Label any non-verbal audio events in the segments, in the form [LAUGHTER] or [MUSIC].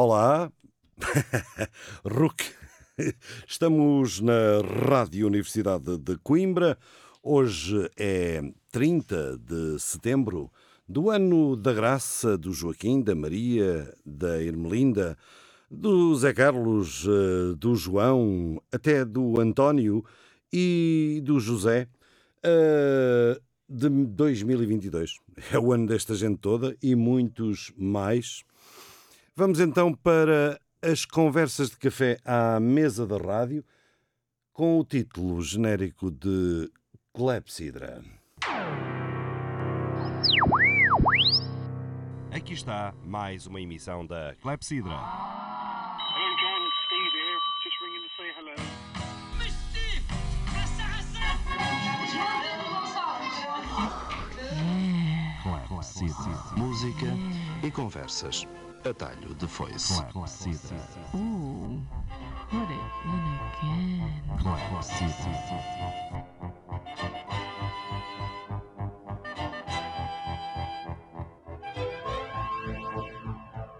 Olá, [LAUGHS] Ruc. Estamos na Rádio Universidade de Coimbra. Hoje é 30 de setembro do ano da graça do Joaquim, da Maria, da Ermelinda, do Zé Carlos, eh, do João, até do António e do José. Eh, de 2022. É o ano desta gente toda e muitos mais. Vamos então para as conversas de café à mesa da rádio com o título genérico de Clepsidra. Aqui está mais uma emissão da Clepsidra. Música e conversas. Atalho de foice. Clepsidra. Ooh, put it in again.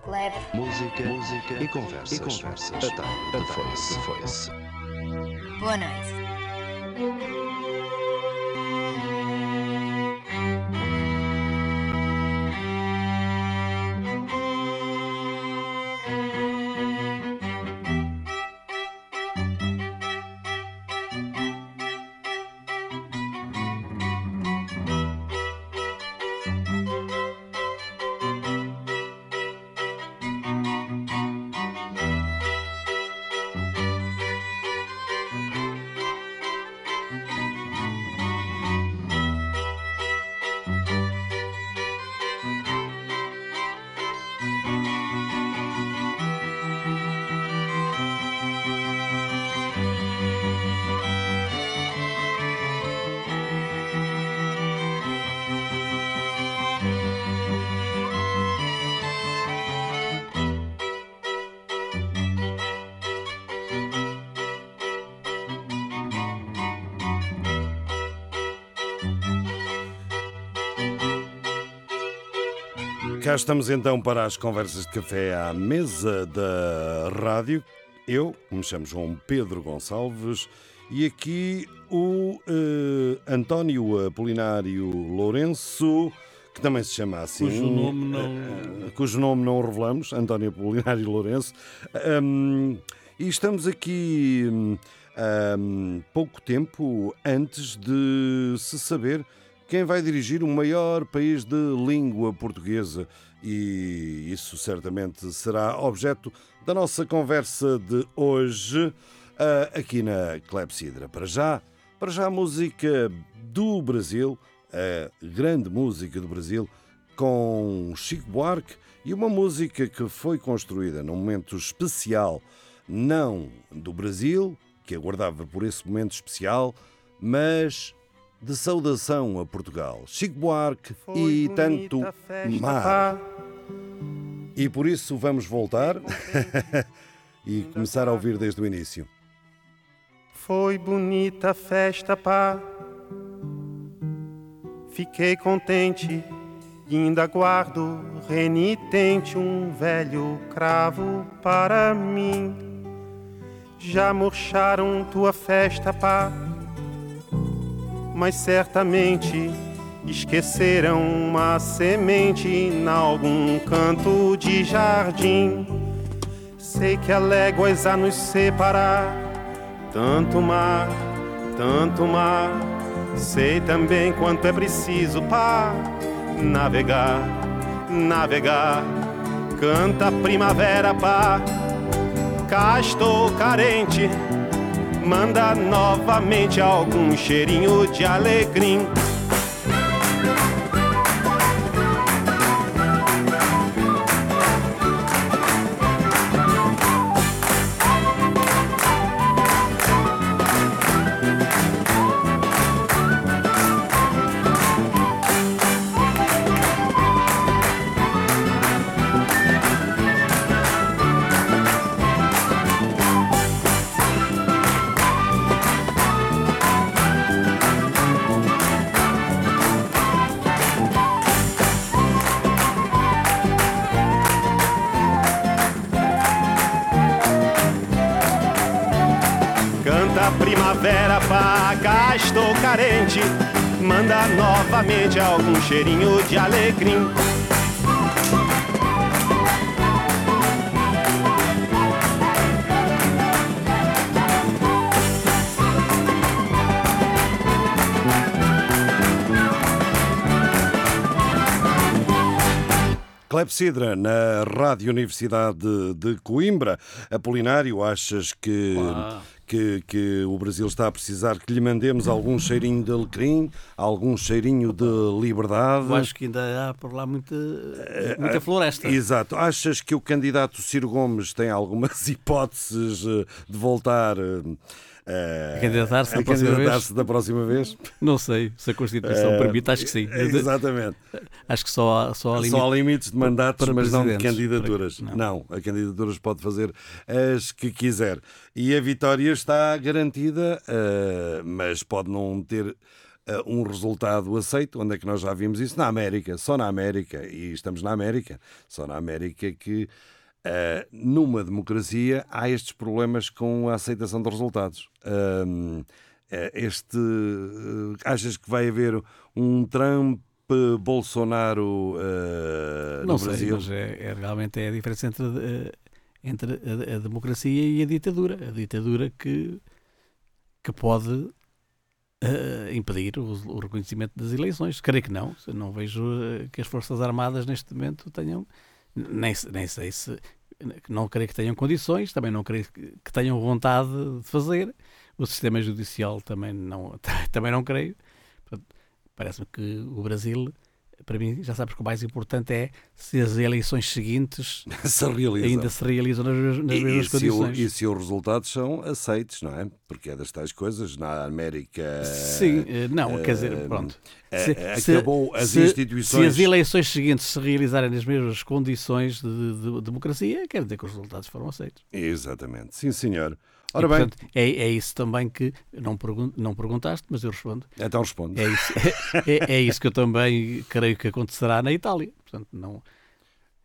Leve. Música, música e conversas. E conversas. Atalho de foice. foice. Boa noite. Cá estamos então para as conversas de café à mesa da rádio. Eu me chamo João Pedro Gonçalves e aqui o eh, António Apolinário Lourenço, que também se chama assim. Cujo nome não- eh, cujo nome não revelamos, António Apolinário Lourenço. Hum, e estamos aqui hum, pouco tempo antes de se saber quem vai dirigir o maior país de língua portuguesa. E isso certamente será objeto da nossa conversa de hoje ah, aqui na Clepsidra. Para já, para já a música do Brasil, a grande música do Brasil, com Chico Buarque e uma música que foi construída num momento especial, não do Brasil, que aguardava por esse momento especial, mas de saudação a Portugal. Chico Buarque e tanto mar. E por isso vamos voltar [LAUGHS] e começar a ouvir desde o início. Foi bonita a festa, pá. Fiquei contente e ainda guardo renitente um velho cravo para mim. Já murcharam tua festa, pá. Mas certamente esqueceram uma semente em algum canto de jardim. Sei que há léguas a nos separar tanto mar, tanto mar. Sei também quanto é preciso para navegar, navegar. Canta primavera, pá. Cá estou carente. Manda novamente algum cheirinho de alegria. Cá estou carente. Manda novamente algum cheirinho de alecrim. Clepsidra, na Rádio Universidade de Coimbra. Apolinário, achas que, que, que o Brasil está a precisar que lhe mandemos algum cheirinho de alecrim, algum cheirinho de liberdade? Eu acho que ainda há por lá muita, muita floresta. Exato. Achas que o candidato Ciro Gomes tem algumas [LAUGHS] hipóteses eh, de voltar eh, A candidatar-se da próxima vez? candidatar-se da próxima vez? Não sei se a Constituição Eh, permite, acho que sim. Exatamente. Acho que só há, só há limite. Só há limites de mandatos, para mas não de candidaturas. Para- Não. a candidaturas pode fazer as que quiser. E a vitória está garantida, eh, mas pode não ter eh, um resultado aceito. Onde é que nós já vimos isso? Na América, só na América. E estamos na América. Só na América que, eh, numa democracia, há estes problemas com a aceitação de resultados. Eh, este. eh, achas que vai haver um Trump. Bolsonaro Não no sei, Brasil? é, é realmente é a diferença entre, entre a, a democracia e a ditadura. A ditadura que, que pode impedir o, o reconhecimento das eleições. Creio que não. Não vejo que as Forças Armadas neste momento tenham. Nem, nem sei se. Não creio que tenham condições, também não creio que tenham vontade de fazer. O sistema judicial também não, [LAUGHS] também não creio. Parece-me que o Brasil, para mim, já sabes que o mais importante é se as eleições seguintes [LAUGHS] se ainda se realizam nas, nas E- mesmas e, se o, condições. e se os resultados são aceitos, não é? Porque é das tais coisas. Na América. Sim, eh, não, quer dizer, eh, pronto. eh, Se- se- acabou as se- instituições. Se as eleições seguintes se realizarem nas mesmas condições de, de- de democracia, quer dizer que os resultados foram aceitos. Exatamente. Sim, senhor. E, Ora bem, portanto, é, é isso também que não, pergun não perguntaste, mas eu respondo. então responde. É isso, é, é isso que eu também creio que acontecerá na Itália. Portanto, não.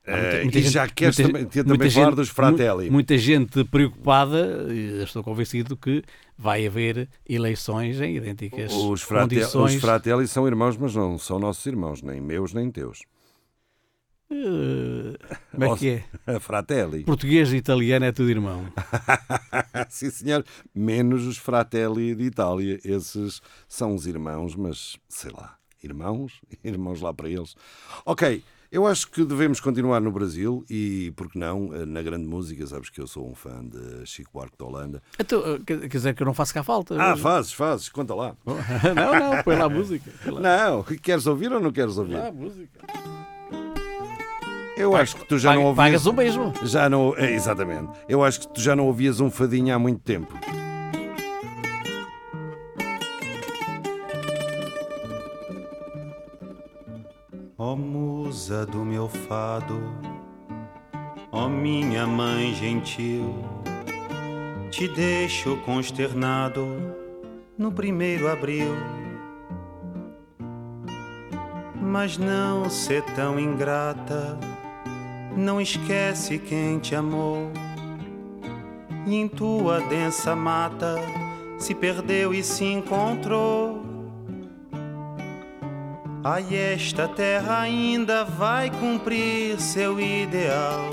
muita- Eh, muita e gente- já queres muita- também, muita também falar gente- dos Fratelli. mu- Muita gente preocupada, e estou convencido que vai haver eleições em idênticas Os, frate... condições. os Fratelli são irmãos, mas não são nossos irmãos, nem meus nem teus. Eh, como é que é? [LAUGHS] Fratelli. Português e italiano é tudo irmão. [LAUGHS] Sim, senhor. Menos os Fratelli de Itália. Esses são os irmãos, mas sei lá. Irmãos? [LAUGHS] Irmãos lá para eles. Ok. Eu acho que devemos continuar no Brasil e, por que não, na grande música, sabes que eu sou um fã de Chico Buarque de Holanda. Então, eh, quer dizer que eu não faço cá falta? Ah, fazes, fazes, conta lá. não, não, põe lá a música. põe lá. Não, queres ouvir ou não queres ouvir? Ah, a música. Eu acho que tu já Paga- não ouvias... Pagas o mesmo. Já não... é, Exatamente. Eu acho que tu já não ouvias um fadinho há muito tempo. Ó musa do meu fado, ó minha mãe gentil, te deixo consternado no primeiro abril. Mas não ser tão ingrata, não esquece quem te amou. E em tua densa mata se perdeu e se encontrou. Ai, esta terra ainda vai cumprir seu ideal.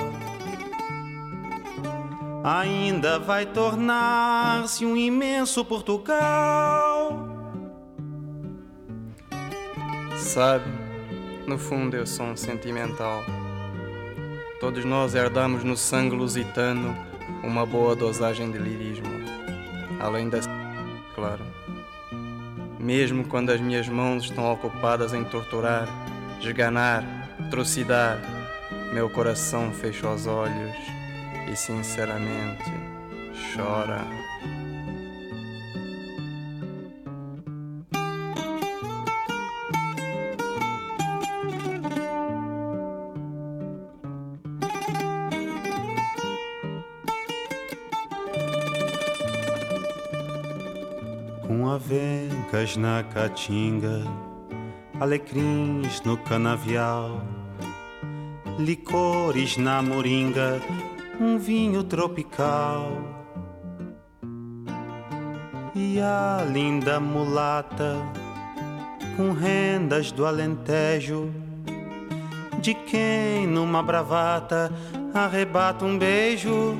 Ainda vai tornar-se um imenso Portugal. Sabe, no fundo eu sou um sentimental. Todos nós herdamos no sangue lusitano uma boa dosagem de lirismo. Além da. claro. Mesmo quando as minhas mãos estão ocupadas em torturar, esganar, trucidar, meu coração fecha os olhos e sinceramente chora. Na caatinga, alecrins no canavial, licores na moringa, um vinho tropical. E a linda mulata com rendas do Alentejo, de quem numa bravata arrebata um beijo.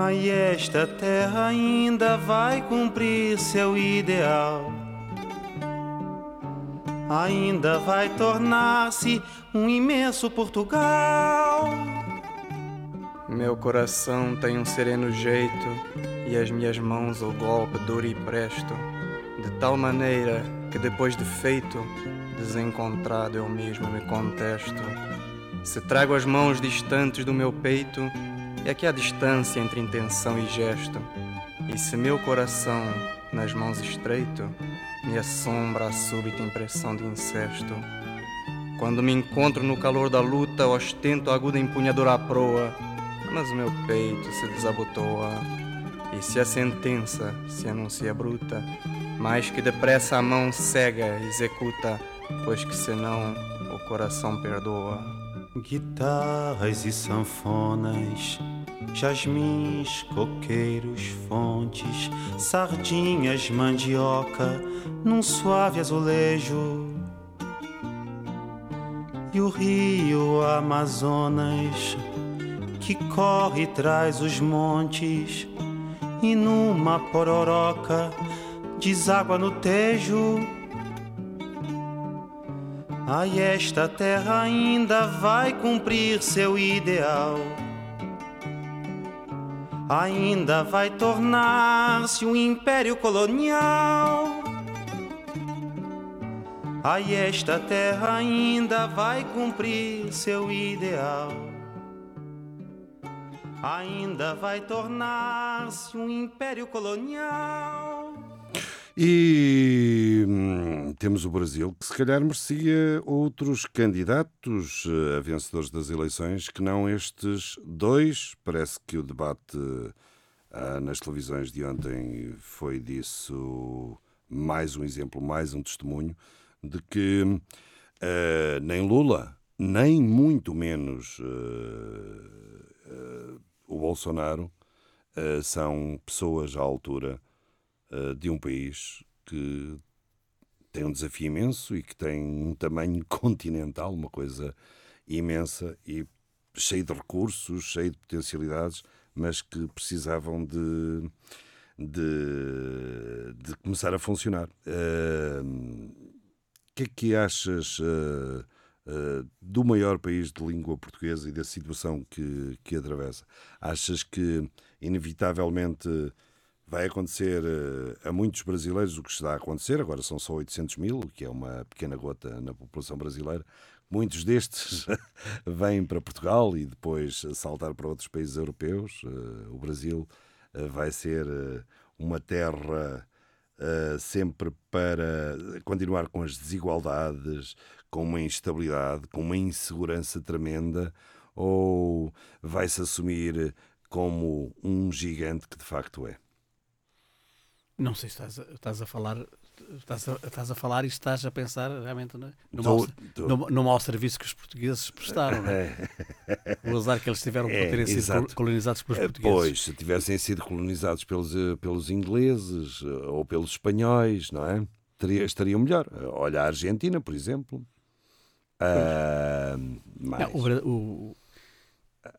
Aí esta terra ainda vai cumprir seu ideal. Ainda vai tornar-se um imenso Portugal. Meu coração tem um sereno jeito e as minhas mãos o golpe duro e presto, de tal maneira que depois de feito, desencontrado eu mesmo me contesto. Se trago as mãos distantes do meu peito, é que há distância entre intenção e gesto. E se meu coração nas mãos estreito, me assombra a súbita impressão de incesto. Quando me encontro no calor da luta, ostento a aguda empunhadura à proa, mas o meu peito se desabotoa. E se a sentença se anuncia bruta, mais que depressa a mão cega executa, pois que senão o coração perdoa. Guitarras e sanfonas, jasmins, coqueiros, fontes, sardinhas, mandioca, num suave azulejo. E o rio Amazonas, que corre e traz os montes, e numa pororoca deságua no tejo. Ai, esta terra ainda vai cumprir seu ideal. Ainda vai tornar-se um império colonial. Ai, esta terra ainda vai cumprir seu ideal. Ainda vai tornar-se um império colonial. E temos o Brasil, que se calhar merecia outros candidatos eh, a vencedores das eleições que não estes dois. Parece que o debate ah, nas televisões de ontem foi disso mais um exemplo, mais um testemunho de que ah, nem Lula, nem muito menos ah, ah, o Bolsonaro ah, são pessoas à altura uh, de um país que tem um desafio imenso e que tem um tamanho [LAUGHS] continental, uma coisa imensa e cheio de recursos, cheio de potencialidades, mas que precisavam de, de, de começar a funcionar. O que é que achas uh, uh, do maior país de língua portuguesa e da situação que, que atravessa? Achas que, inevitavelmente, vai acontecer uh, a muitos brasileiros o que está a acontecer, agora são só 800 mil, o que é uma pequena gota na população brasileira. Muitos destes [LAUGHS] vêm para Portugal e depois saltar para outros países europeus. Uh, o Brasil uh, vai ser uma terra sempre para continuar com as desigualdades, com uma instabilidade, com uma insegurança tremenda, ou vai-se assumir como um gigante que de facto é? Não sei se estás a, estás a falar. Estás a, estás a falar e estás a pensar realmente no, no, Tô- mau, tô. no, no mau serviço que os portugueses prestaram. não é? [LAUGHS] O azar que eles tiveram É, por terem sido exato. colonizados pelos Eh, portugueses. Pois, se tivessem sido colonizados pelos, eh, pelos ingleses eh, ou pelos espanhóis, não é? Teria, estariam melhor. Olha a Argentina, por exemplo. Ah, mais. Não, o, o,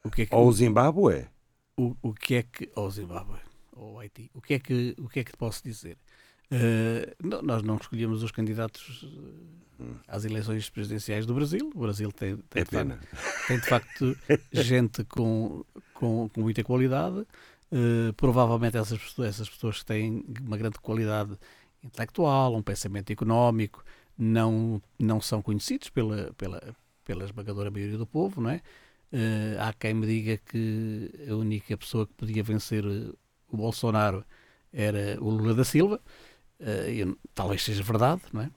o que é que, Ou o Zimbábue. o, o que é que. Ou Zimbábue, ou Haiti. O que é que, o que, é que te posso dizer? Eh, não- nós não escolhemos os candidatos eh, às eleições presidenciais do Brasil. O Brasil tem, tem, É de, facto, tem de facto gente com, com, com muita qualidade. Eh, provavelmente essas pessoas, essas pessoas têm uma grande qualidade intelectual, um pensamento económico, não, não são conhecidos pela, pela, pela esmagadora maioria do povo, não é? Eh, há quem me diga que a única pessoa que podia vencer o Bolsonaro era o Lula da Silva. Eu- talvez seja verdade, não é?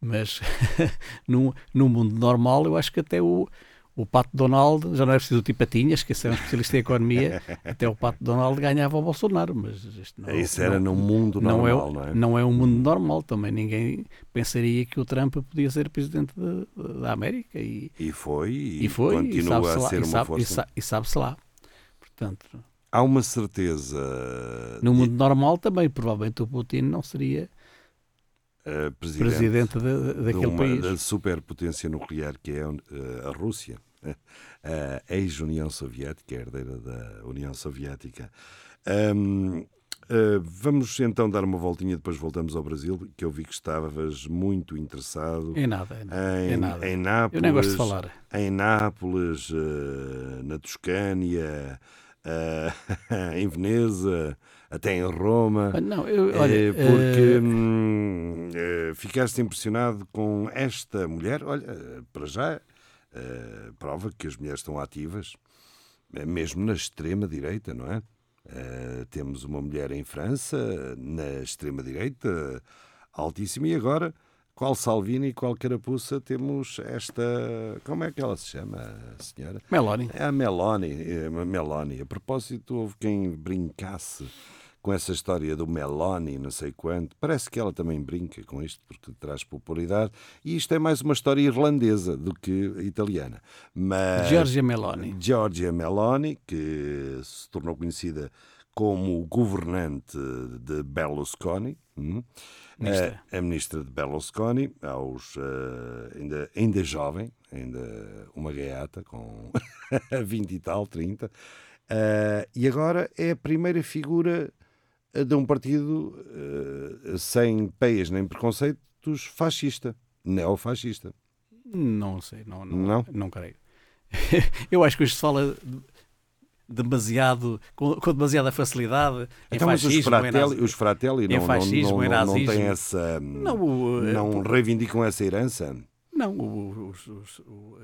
Mas [LAUGHS] num, num mundo normal, eu acho que até o, o Pato Donald, já não é preciso o Tipatinhas, que esse é um especialista em economia, [LAUGHS] até o Pato Donald ganhava o Bolsonaro. Mas isto não, Isso era não- num mundo não normal, é, não é? não é um mundo normal também. Ninguém pensaria que o Trump podia ser presidente de- da América e, E foi, e, e foi, e continua sabe-se a lá, ser e uma sabe- e força. sa- e sabe-se lá. Portanto, há uma certeza. No mundo normal também, provavelmente o Putin não seria eh, presidente, presidente de- de daquele uma, país. da superpotência nuclear que é eh, a Rússia, [LAUGHS] a ex-União Soviética, a herdeira da União Soviética. Ahm, eh, vamos então dar uma voltinha, depois voltamos ao Brasil, que eu vi que estavas muito interessado É nada, em, é nada. em Nápoles. Eu nem gosto de falar. Em Nápoles, eh, na Toscânia, eh, [LAUGHS] em Veneza, até em Roma. Ah, Não, eu, olha, Eh, porque eh, hum, ficaste impressionado com esta mulher. Olha, para já, eh, prova que as mulheres estão ativas, mesmo na extrema-direita, não é? Eh, temos uma mulher em França, na extrema-direita, altíssima, e agora, qual Salvini e qual Carapuça, temos esta. Como é que ela se chama, a senhora? Meloni. É a Meloni, é a Meloni. A propósito, houve quem brincasse com essa história do Meloni, não sei quanto. Parece que ela também brinca com isto porque traz popularidade. E isto é mais uma história irlandesa do que italiana. Mas Giorgia Meloni. Giorgia Meloni, que se tornou conhecida como governante de Berlusconi, hum, Ministra. a, a ministra de Berlusconi, aos, eh, ainda, ainda jovem, ainda uma gaiata, com [LAUGHS] 20 e tal, 30, eh, e agora é a primeira figura eh, de um partido eh, sem peias nem preconceitos fascista, neofascista. Não sei, não, não, Não? não creio. [LAUGHS] Eu acho que hoje se fala demasiado, com, com demasiada facilidade Então, mas os fratelli, os fratelli não, fascismo, não, não, não têm essa. Não, o- não reivindicam essa herança. Não, o- o-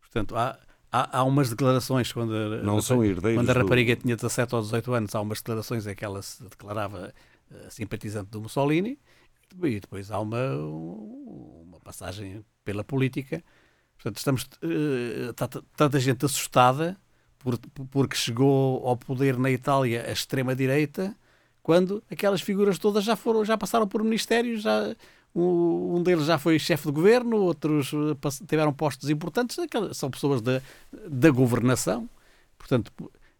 portanto, há, há, há umas declarações quando a, Não são herdeiros. quando a do- rapariga tinha 17 ou 18 anos, há umas declarações em que ela se declarava eh, simpatizante do Mussolini e depois há uma, uma passagem pela política. Portanto, estamos eh, tá- tanta gente assustada porque chegou ao poder na Itália a extrema-direita quando aquelas figuras todas já foram já passaram por ministérios já um deles já foi chefe de governo outros eh, tiveram postos importantes são pessoas da, da governação portanto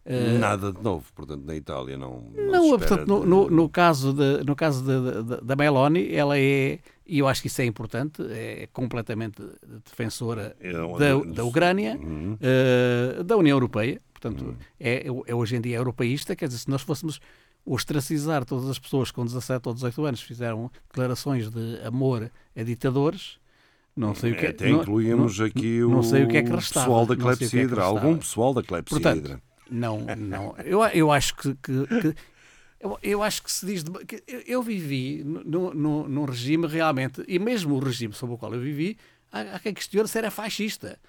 eh, Nada de novo, portanto, na Itália não. Não, não, portanto, no, de- no, no caso, de, no caso da, da, da Meloni, ela é, e eu acho que isso é importante, é completamente defensora É da, da Ucrânia, Uhum. eh, da União Europeia, portanto, é, é hoje em dia europeísta, quer dizer, se nós fôssemos ostracizar todas as pessoas que com 17 ou 18 anos fizeram declarações de amor a ditadores, não sei o que é- Até não- incluímos não- aqui não o sei o que é que restava, pessoal da é clepsidra. restava. Algum pessoal da clepsidra. Não, não. Eu, eu acho que. que- que- eu, eu acho que se diz. de- eu, eu vivi no- no- num regime realmente, e mesmo o regime sob o qual eu vivi, há, há quem questione se era fascista.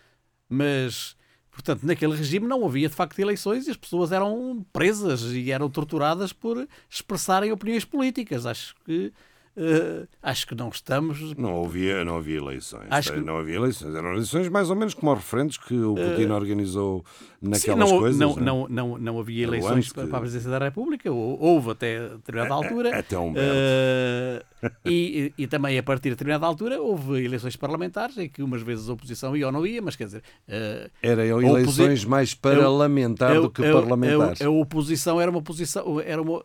Mas, portanto, naquele regime não havia de facto eleições e as pessoas eram presas e eram torturadas por expressarem opiniões políticas. Acho que. Eh, acho que não estamos. Não havia, não havia eleições. Acho que- Não havia eleições. Eram eleições mais ou menos como os referentes que o Putin organizou Sim, naquelas não, coisas. não, né? não, não, não havia Eu eleições que- para a presidência da República, Hou- houve até determinada altura. Até um belo. Eh, e, e também a partir de determinada altura houve eleições parlamentares em que umas vezes a oposição ia ou não ia, mas quer dizer, eh, Eram eleições mais parlamentar a- do que a- parlamentares. A, a oposição era uma oposição, era uma,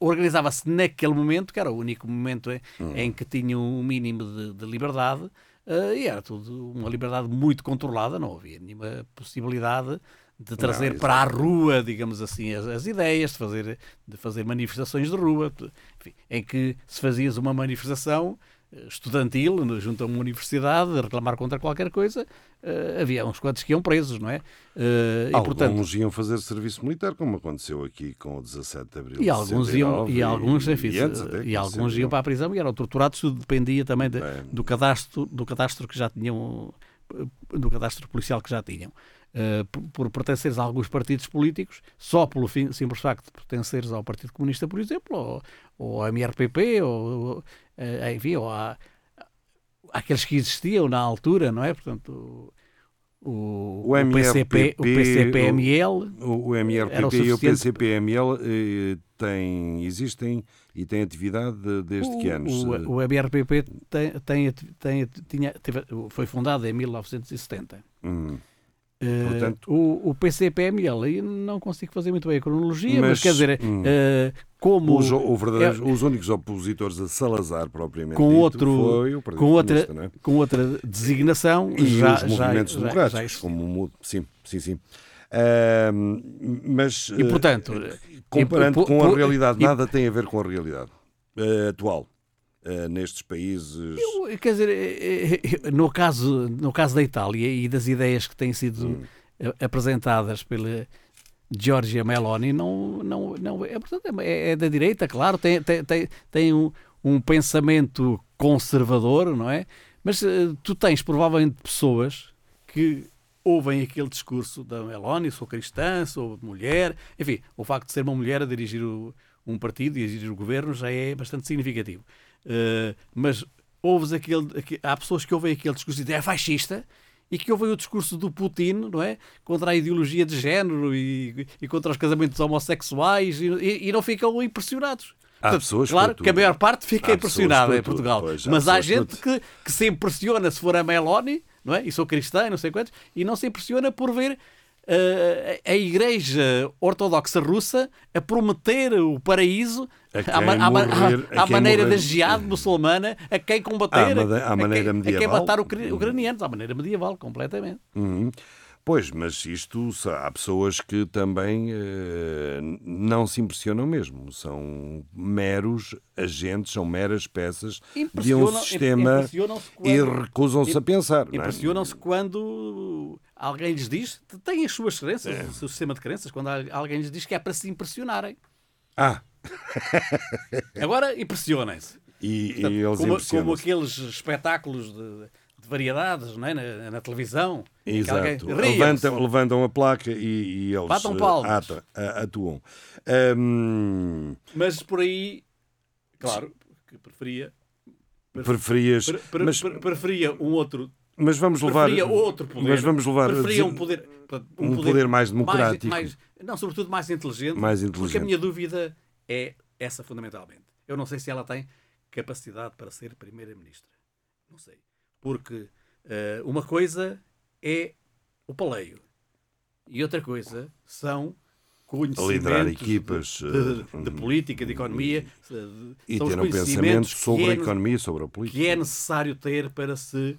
organizava-se naquele momento, que era o único momento em, Hum. em que tinha um mínimo de, de liberdade, eh, e era tudo uma liberdade muito controlada, não havia nenhuma possibilidade de trazer Não, para a rua, digamos assim, as, as ideias, de fazer, de fazer manifestações de rua, enfim, em que se fazias uma manifestação estudantil junto a uma universidade, a reclamar contra qualquer coisa, eh, havia uns quantos que iam presos, não é? Eh, e, Alguns portanto, iam fazer serviço militar, como aconteceu aqui com o 17 de Abril. e de alguns iam, 69, e alguns, enfim, e até, e alguns 69. iam para a prisão e eram torturados, tudo dependia também de- do cadastro, do cadastro que já tinham, do cadastro policial que já tinham. Eh, por, por pertenceres a alguns partidos políticos, só pelo fim- simples facto de pertenceres ao Partido Comunista, por exemplo, ou, ou ao MRPP, ou, enfim, ou àqueles que existiam na altura, não é? Portanto, o, O PCP, o PCPML, O, o o MRPP e o PCPML eh, têm, existem e têm atividade de- desde que anos? O, o MRPP tem, tem, tem- tinha, teve- foi fundado em 1970. Hum. Eh, Portanto- o, o PCPML, aí não consigo fazer muito bem a cronologia, mas, Mas, quer dizer, hum. eh, como Os, verdadeiros- os únicos opositores a Salazar, propriamente É. Com dito, outro- foi o Partido com outra- é? com outra designação E já, os movimentos já, já- democráticos, já existia. como sim, sim, sim. Ahm, mas E eh, portanto, comparando e- com a realidade, e- nada tem a ver com a realidade eh, atual eh, nestes países. Eu, Quer dizer, eh, eh, no caso, no caso da Itália e das ideias que têm sido Hum. apresentadas pela Giorgia Meloni, não, não, não é, portanto, é, é da direita, claro, tem, tem, tem, tem um, um pensamento conservador, não é? Mas tu tens provavelmente pessoas que ouvem aquele discurso da Meloni, sou cristã, sou mulher, enfim, o facto de ser uma mulher a dirigir o- um partido e a dirigir o governo já é bastante significativo. Uh, mas ouves aquele, aque- há pessoas que ouvem aquele discurso e dizem é fascista e que ouvem o discurso do Putin, não é? Contra a ideologia de género e, e contra os casamentos homossexuais e, e- e não ficam impressionados. Há Portanto, pessoas claro que a maior parte fica Há impressionada em Portugal. pois, há mas há gente que, que se impressiona se for a Meloni, não é? E sou cristã, e não sei quantos, e não se impressiona por ver a Igreja Ortodoxa Russa a prometer o paraíso A quem à, ma- à ma- morrer- à- a à quem maneira morrer- da jihad muçulmana a quem combater, À mane- à a maneira quem, a quem medieval. matar ucra- ucranianos, à maneira medieval, completamente. Uhum. Pois, mas isto há pessoas que também eh, não se impressionam mesmo. São meros agentes, são meras peças de um sistema impressionam-se e quando- recusam-se a pensar. é? Impressionam-se quando alguém lhes diz, tem as suas crenças, É. o seu sistema de crenças, quando alguém lhes diz que é para se impressionarem. Ah, Agora impressionem-se. e, Portanto, e como, como aqueles espetáculos de, de variedades não é? na, na televisão. Exato. Levantam, levantam a placa e, e eles Batam eh, palmas. ata- atuam. Hum, Mas por aí, claro, que preferia, preferias. pre- pre- mas, pre- preferia um outro, mas vamos levar. preferia outro poder. Mas vamos levar. preferia um poder, portanto, um poder mais democrático. mais- não, sobretudo mais inteligente. Mais Porque a inteligente. minha dúvida é essa fundamentalmente. Eu não sei se ela tem capacidade para ser primeira-ministra. Não sei. Porque eh, uma coisa é o paleio e outra coisa são conhecimentos liderar de- equipas, de, eh, de política, de economia, de- E ter um pensamento sobre que a é, economia, sobre a política. que é necessário ter para se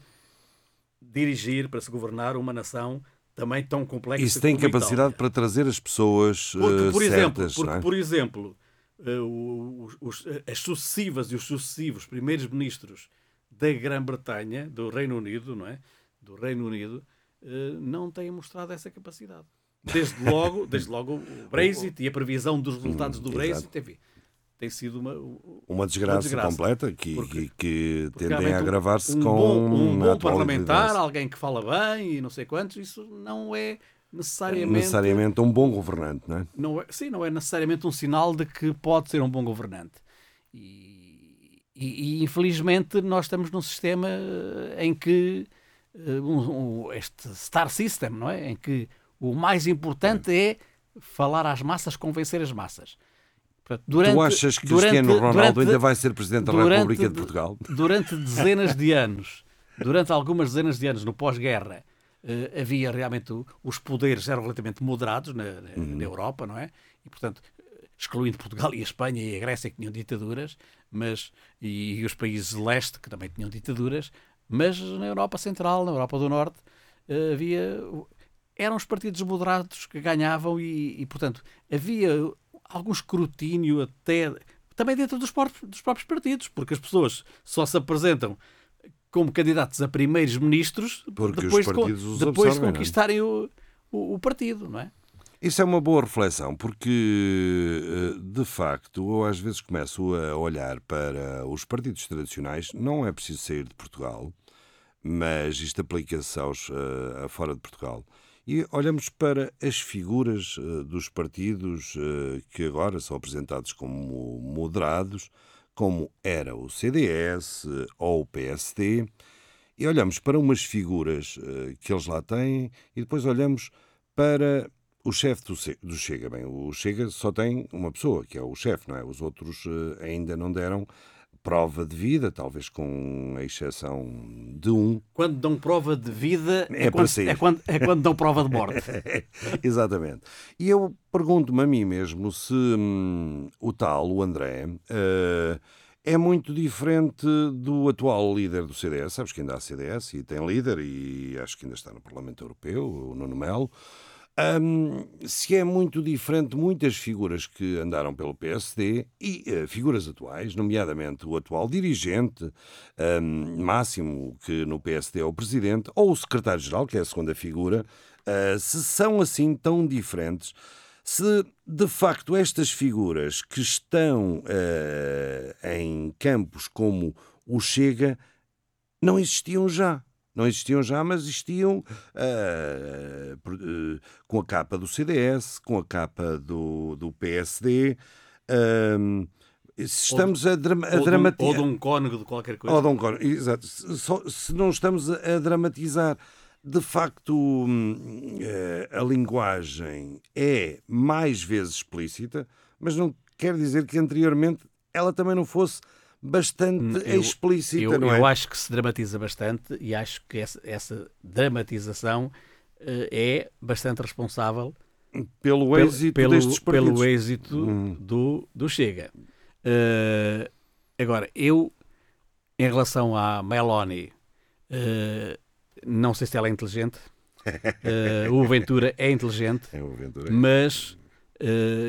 dirigir, para se governar uma nação também tão complexa. Isso tem como a capacidade Itália. para trazer as pessoas Porque, eh, por exemplo, certas. porque, é? por exemplo eh, os- os- as sucessivas e os sucessivos primeiros ministros da Grã-Bretanha, do Reino Unido, não é? Do Reino Unido, eh, não têm mostrado essa capacidade. Desde logo, [LAUGHS] desde logo o Brexit e a previsão dos resultados do Hum, Brexit, enfim, tem sido uma, Uma desgraça, desgraça. completa que, Porque- que, porque tendem a agravar-se um com bom, um bom parlamentar, alguém que fala bem e não sei quantos, isso não é necessariamente necessariamente um bom governante, não é? não é, sim, não é necessariamente um sinal de que pode ser um bom governante. E, e- e, infelizmente nós estamos num sistema eh, em que eh, um- um- este star system, não é? Em que o mais importante é falar às massas, convencer as massas. Portanto, durante, tu achas que durante- Cristiano Ronaldo durante- ainda vai ser Presidente da República de Portugal? [LAUGHS] Durante dezenas de anos, durante algumas dezenas de anos no pós-guerra, eh, havia realmente o- os poderes eram relativamente moderados na, na- Uhum. na Europa, não é? E portanto, excluindo Portugal e a Espanha e a Grécia que tinham ditaduras, mas e, os países de leste que também tinham ditaduras, mas na Europa Central, na Europa do Norte, eh, havia eram os partidos moderados que ganhavam e, e, portanto havia algum escrutínio até também dentro dos próprios, dos próprios partidos, porque as pessoas só se apresentam como candidatos a primeiros ministros Porque depois, de depois de é? conquistarem o, o, o partido, não é? Isso é uma boa reflexão, porque, eh, de facto, eu às vezes começo a olhar para os partidos tradicionais, não é preciso sair de Portugal, mas isto aplica-se aos, eh, fora de Portugal. E olhamos para as figuras eh, dos partidos que agora são apresentados como moderados, como era o CDS ou o PSD, e olhamos para umas figuras que eles lá têm e depois olhamos para o chefe do, Chega. Bem, o Chega só tem uma pessoa, que é o chefe, não é? Os outros eh, ainda não deram prova de vida, talvez com a exceção de um. Quando dão prova de vida É para quando, é, quando, é quando dão prova de morte. [LAUGHS] Exatamente. E eu pergunto-me a mim mesmo se hum, o tal, o André, eh, é muito diferente do atual líder do CDS. Sabes que ainda há CDS e tem líder, e acho que ainda está no Parlamento Europeu, o Nuno Melo. Hum, se é muito diferente muitas figuras que andaram pelo PSD e eh, figuras atuais, nomeadamente o atual dirigente hum, máximo, que no PSD é o presidente, ou o secretário-geral, que é a segunda figura, eh, se são assim tão diferentes, se de facto estas figuras que estão eh, em campos como o Chega não existiam já. Não existiam já, mas existiam por- eh, com a capa do CDS, com a capa do, do PSD. Se estamos a, drama- a ou, de um, dramatizar. ou de um cónigo de qualquer coisa. Ou de um cónigo, exato. Se, se não estamos a, a dramatizar, de facto, hum, eh, a linguagem é mais vezes explícita, mas não quer dizer que anteriormente ela também não fosse bastante Hum, eu- explícita, Eu, não é? eu acho que se dramatiza bastante e acho que essa, essa dramatização eh, é bastante responsável Pelo pel- êxito pelo, destes partidos. pelo êxito Hum. do, do Chega. Eh, agora, eu, em relação à Meloni, eh, não sei se ela é inteligente. [LAUGHS] O Ventura é inteligente, É o Ventura. mas eh,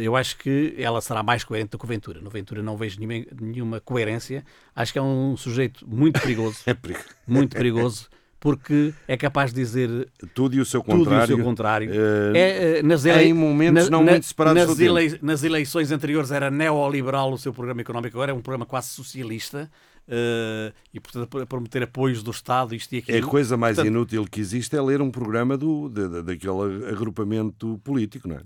eu acho que ela será mais coerente do que o Ventura. No Ventura não vejo nenhuma, coerência. Acho que é um sujeito muito perigoso, [LAUGHS] É perigo. muito perigoso, porque é capaz de dizer Tudo e o seu e o contrário. seu contrário. eh, É, eh, nas, elei- em momentos não muito separados nas, elei- nas eleições anteriores era neoliberal o seu programa económico, agora é um programa quase socialista eh, e, portanto, a prometer apoios do Estado, isto e aquilo. a coisa mais Portanto, inútil que existe é ler um programa do, de- de- daquele agrupamento político, não é?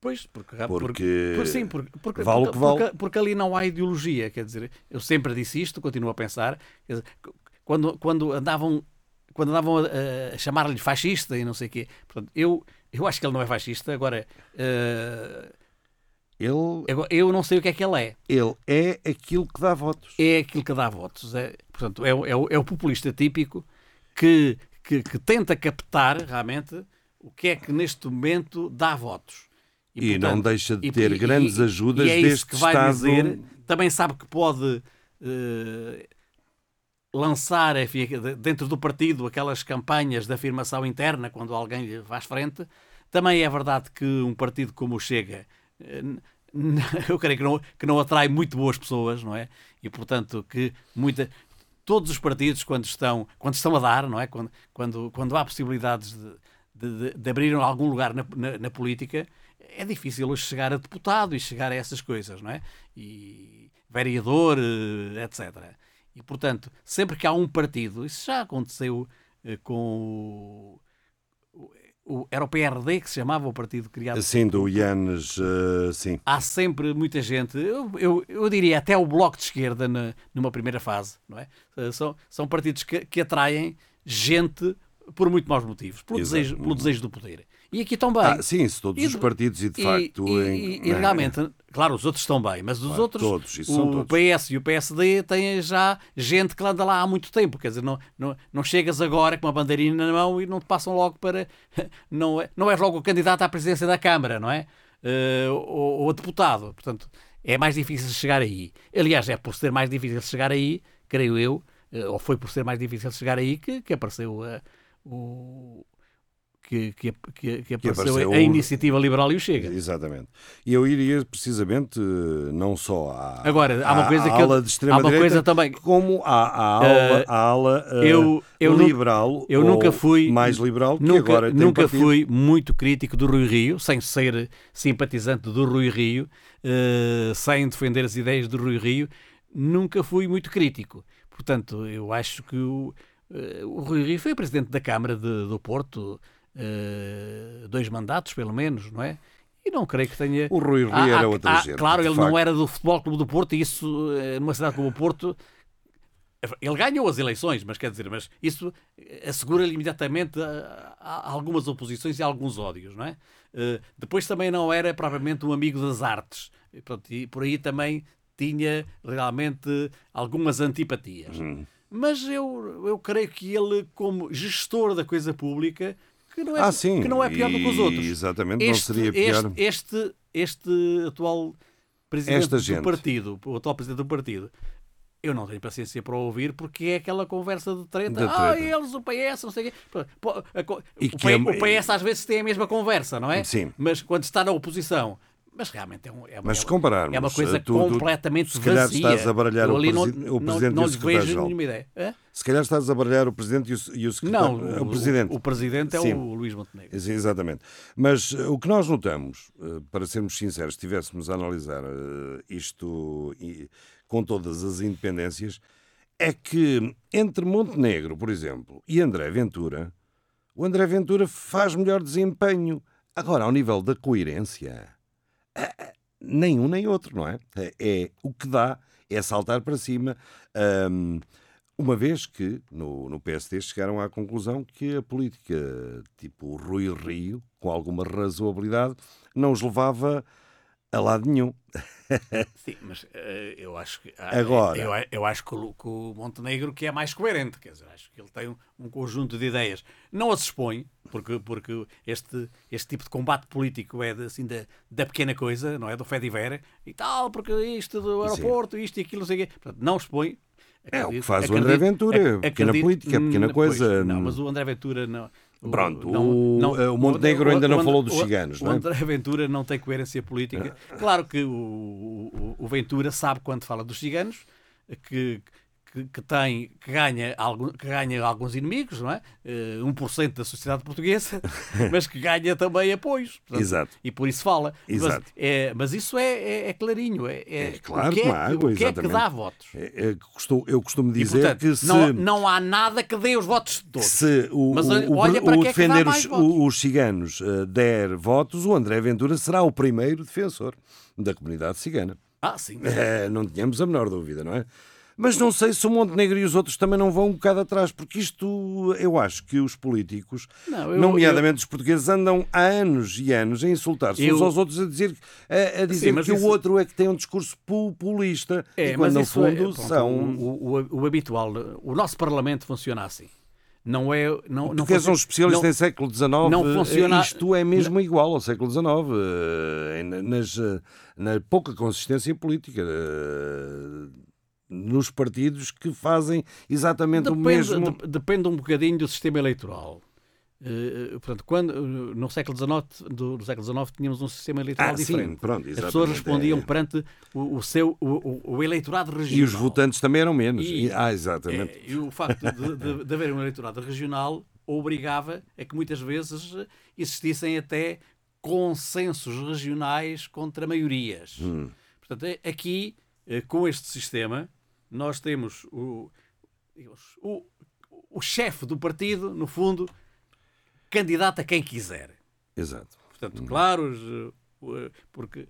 Pois, porque, Porque por- sim, porque, porque, vale porque- que vale. porque- porque ali não há ideologia, quer dizer, eu sempre disse isto, continuo a pensar, quer dizer, quando, quando andavam quando andavam a, a chamar-lhe fascista e não sei o quê, portanto, eu, eu acho que ele não é fascista, agora, eh, Ele, eu não sei o que é que ele é. ele é aquilo que dá votos. é aquilo que dá votos. É, portanto, é, o- é, é o populista típico que, que, que tenta captar realmente o que é que neste momento dá votos. E não deixa de ter e- grandes e- ajudas e é isso que vai Estado. dizer. Também sabe que pode eh, lançar enfim, dentro do partido aquelas campanhas de afirmação interna quando alguém lhe faz frente. Também é verdade que um partido como o Chega, eh, [LAUGHS] eu creio que não, que não atrai muito boas pessoas, não é? E portanto que muita, todos os partidos quando estão, quando estão a dar, não é? Quando, quando, quando há possibilidades de, de, de- de abrir algum lugar na, na, na política, é difícil hoje chegar a deputado e chegar a essas coisas, não é? E vereador, eh, etc. E, portanto, sempre que há um partido, isso já aconteceu eh, com o, o- Era o PRD que se chamava o partido criado. Assim, do Ianes, eh, sim. Há sempre muita gente, eu, eu, eu diria até o Bloco de Esquerda na, numa primeira fase, não é? São, são partidos que, que atraem gente por muito maus motivos, pelo, Exato. desejo, pelo desejo do poder. E aqui estão bem. Ah, sim, se todos E os partidos e de E- facto. e, em- e- e realmente, claro, os outros estão bem, mas os Claro, outros, todos, isso são o todos. PS e o PSD têm já gente que anda lá há muito tempo. Quer dizer, não, não, não chegas agora com uma bandeirinha na mão e não te passam logo para. [LAUGHS] Não é, não és logo o candidato à presidência da Câmara, não é? Eh, ou, ou a deputado. Portanto, é mais difícil chegar aí. Aliás, é por ser mais difícil chegar aí, creio eu, eh, ou foi por ser mais difícil chegar aí que, que apareceu eh, o. Que, que, que, que apareceu, apareceu a Iniciativa Liberal e o Chega. Exatamente. E eu iria precisamente eh, não só à, Agora, há uma coisa à que eu- ala de há extrema uma coisa também- como à, ala, à ala eh, eu- eu liberal eu nunca fui mais liberal que nunca, agora tem nunca partido. fui muito crítico do Rui Rio, sem ser simpatizante do Rui Rio, eh, sem defender as ideias do Rui Rio, nunca fui muito crítico. Portanto, eu acho que o, o Rui Rio foi presidente da Câmara de- do Porto, eh, dois mandatos pelo menos, não é? E não creio que tenha. O Rui Rio Há- era outra há- gente. Claro, ele facto. não era do Futebol Clube do Porto e isso, eh, numa cidade como o Porto, ele ganhou as eleições, mas quer dizer, mas isso assegura-lhe imediatamente algumas oposições e alguns ódios, não é? Eh, depois também não era propriamente um amigo das artes. E, e por aí também tinha realmente algumas antipatias. Mas eu, eu creio que ele, como gestor da coisa pública, que não é, Ah, sim. que não é pior do que os outros. Exatamente, não seria pior. Este, este, este atual presidente Esta do gente. partido, o atual presidente do partido, eu não tenho paciência para ouvir porque é aquela conversa de treta. Ah, treta. eles, o PS, não sei o quê. O, que P- é- o PS às vezes tem a mesma conversa, não é? Sim. Mas quando está na oposição. Mas realmente é, um, é, uma- Mas se é uma- compararmos, é uma coisa tu- tu- completamente se calhar vazia. estás a baralhar o não- presi- o não- presidente não, e o vejo secretário-geral. nenhuma ideia. Hã? Se calhar estás a baralhar o presidente e o, e o secretário. Não, o, presidente. O, presidente é Sim. o Luís Montenegro. Exatamente. Mas eh, o que nós notamos, eh, para sermos sinceros, se estivéssemos a analisar eh, isto com todas as independências, é que entre Montenegro, por exemplo, e André Ventura, o André Ventura faz melhor desempenho. Agora, ao nível da coerência, nem um nem outro, não é? É, é o que dá é saltar para cima. Ahm, uma vez que no, no PSD chegaram à conclusão que a política tipo Rui Rio, com alguma razoabilidade, não os levava a lado nenhum. [LAUGHS] Sim, mas eh, eu acho que ah, Agora. eu, eu acho que o, que o Montenegro que é mais coerente, quer dizer, acho que ele tem um, um conjunto de ideias. Não as expõe, porque, porque este, este tipo de combate político é de, assim da, da pequena coisa, não é? Do fé de vera e tal, porque isto do aeroporto, isto e aquilo, não sei o quê. Portanto, não expõe. É o que Acredito- faz o André acredito- Ventura, ac- pequena acredito- política, pequena hum, pois, coisa. não, mas o André Ventura não. O- Pronto, não- o- não- eh, o Montenegro ainda não o- falou dos o- ciganos, o não é? André Ventura não tem coerência política. Claro que o, o, o Ventura sabe quando fala dos ciganos que, que, que tem, que ganha, algum, que ganha alguns inimigos, não é? Eh, 1% da sociedade portuguesa, [LAUGHS] mas que ganha também apoios. Portanto, Exato. E por isso fala. Exato. Mas, é, mas isso é, é, é clarinho. É, é, É claro, o que é, água, o que, é que dá votos. É- é eu costumo E, dizer portanto, que se, não, não há nada que dê os votos de todos. se o, Mas o- olha- para o que é defender os, os ciganos eh, der votos, o André Ventura será o primeiro defensor da comunidade cigana. Ah, sim. [LAUGHS] Não tínhamos a menor dúvida, não é? Mas não sei se o Montenegro e os outros também não vão um bocado atrás, porque isto, eu acho que os políticos, Não, eu- nomeadamente os portugueses, andam há anos e anos a insultar-se uns Eu- aos outros, a dizer, a, a dizer mas que isso- o outro é que tem um discurso populista, e quando no é- fundo pronto, são... o, o- o habitual. O nosso Parlamento funciona assim. Não é. Não, não Tu que és um funciona- especialista não- em século XIX, não eh, funciona- isto é mesmo igual ao século XIX, eh, na- nas, eh, na pouca consistência política, nos partidos que fazem exatamente o Depende, mesmo. de- depende um bocadinho do sistema eleitoral. Eh, portanto, quando, no século XIX, do, no século XIX tínhamos um sistema eleitoral Ah, sim, diferente. pronto, As pessoas respondiam é. perante o, o seu o, o- o eleitorado regional. E os votantes também eram menos. E- E- ah, exatamente. É, e o facto de, de- de haver um eleitorado regional obrigava a que muitas vezes existissem até consensos regionais contra maiorias. Hum. Portanto, é- aqui, eh, com este sistema, nós temos o, o, o chefe do partido, no fundo, candidato a quem quiser. Exato. Portanto, claro, eh, porque